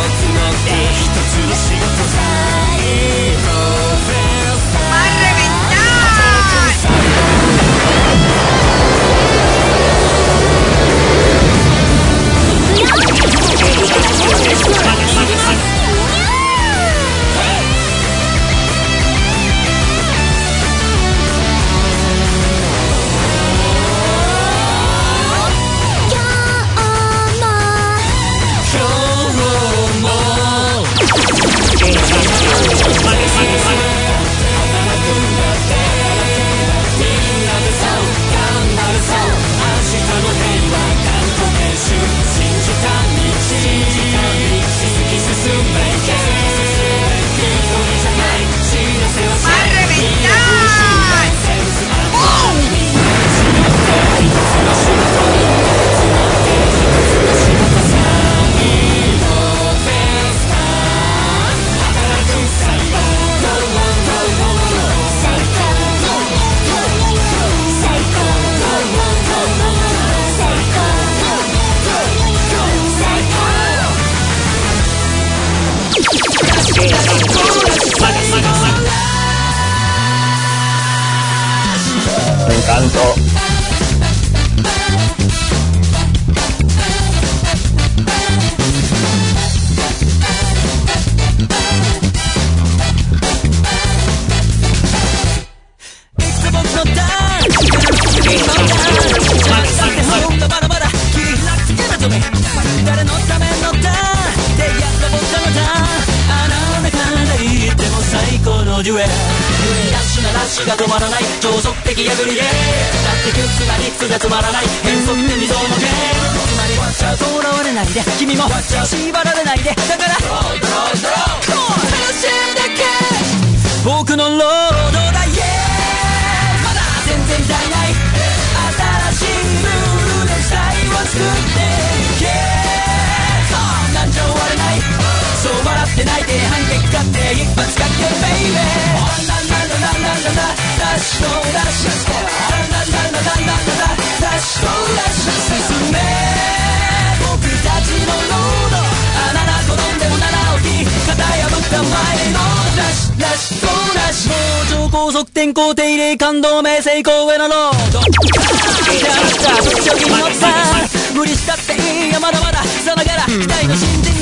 へダッシュなラッシュが止まらない。超速的破りで。だってグッズが率が止まらない。変則って未曾のゲームつまりとらわれないで。君も縛られないで。だからドロードロードロー楽しんでけ僕のロードだ。イエーまだ全然足りない。新しいルールで時代を作って。って泣いて反撃買って一発かけベイベーラン。ランランランランランランダッシュゴーダッシュしてランランランランランランランダッシュゴーダッシュ進め僕たちのロードあなた転んでも七起き型破った前のラッシュラッシュゴーダッシュ超高速転校手入れ感動名成功へのロードじゃあったそっちを気に乗った無理したっていいよまだまださながら期待の新人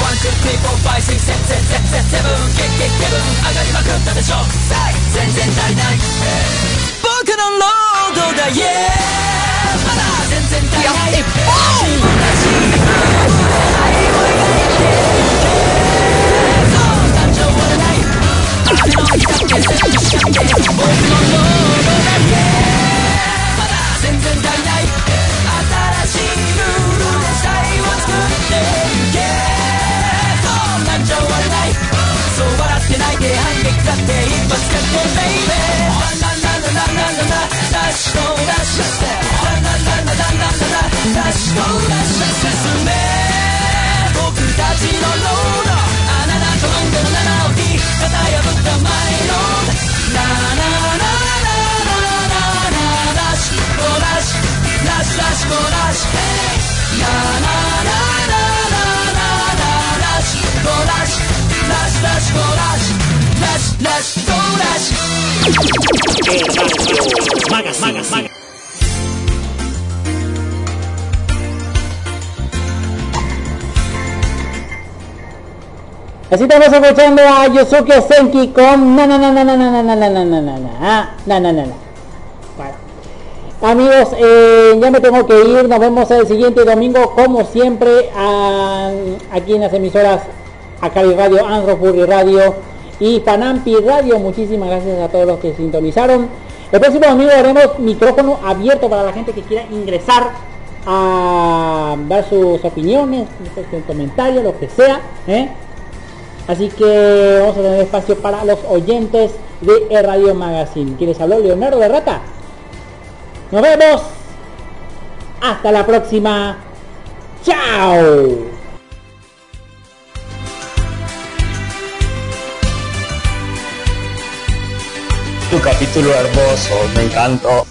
ワン・ツー・スリー・フォー・ファ・ク・ゲッゲッゲブン上がりまくったでしょさあ全然足りない、僕のロードだ、yeah! まだ全然足りないやってポーン自分たち愛を描いてそう感情はない僕のロードだ、yeah! Let's go, let's go. todas las horas. Así estamos escuchando a Yosuke Senki con na na na na na na na na na na na na na na Amigos, ya me tengo que ir, nos vemos el siguiente domingo como siempre aquí en las emisoras Acari Radio, Andro Radio y Panampi Radio. Muchísimas gracias a todos los que sintonizaron. El próximo domingo haremos micrófono abierto para la gente que quiera ingresar a dar sus opiniones, sus comentarios, lo que sea. ¿eh? Así que vamos a tener espacio para los oyentes de Radio Magazine. ¿Quieres hablar, Leonardo de Rata? Nos vemos. Hasta la próxima. Chao. Tu capítulo hermoso, me encantó.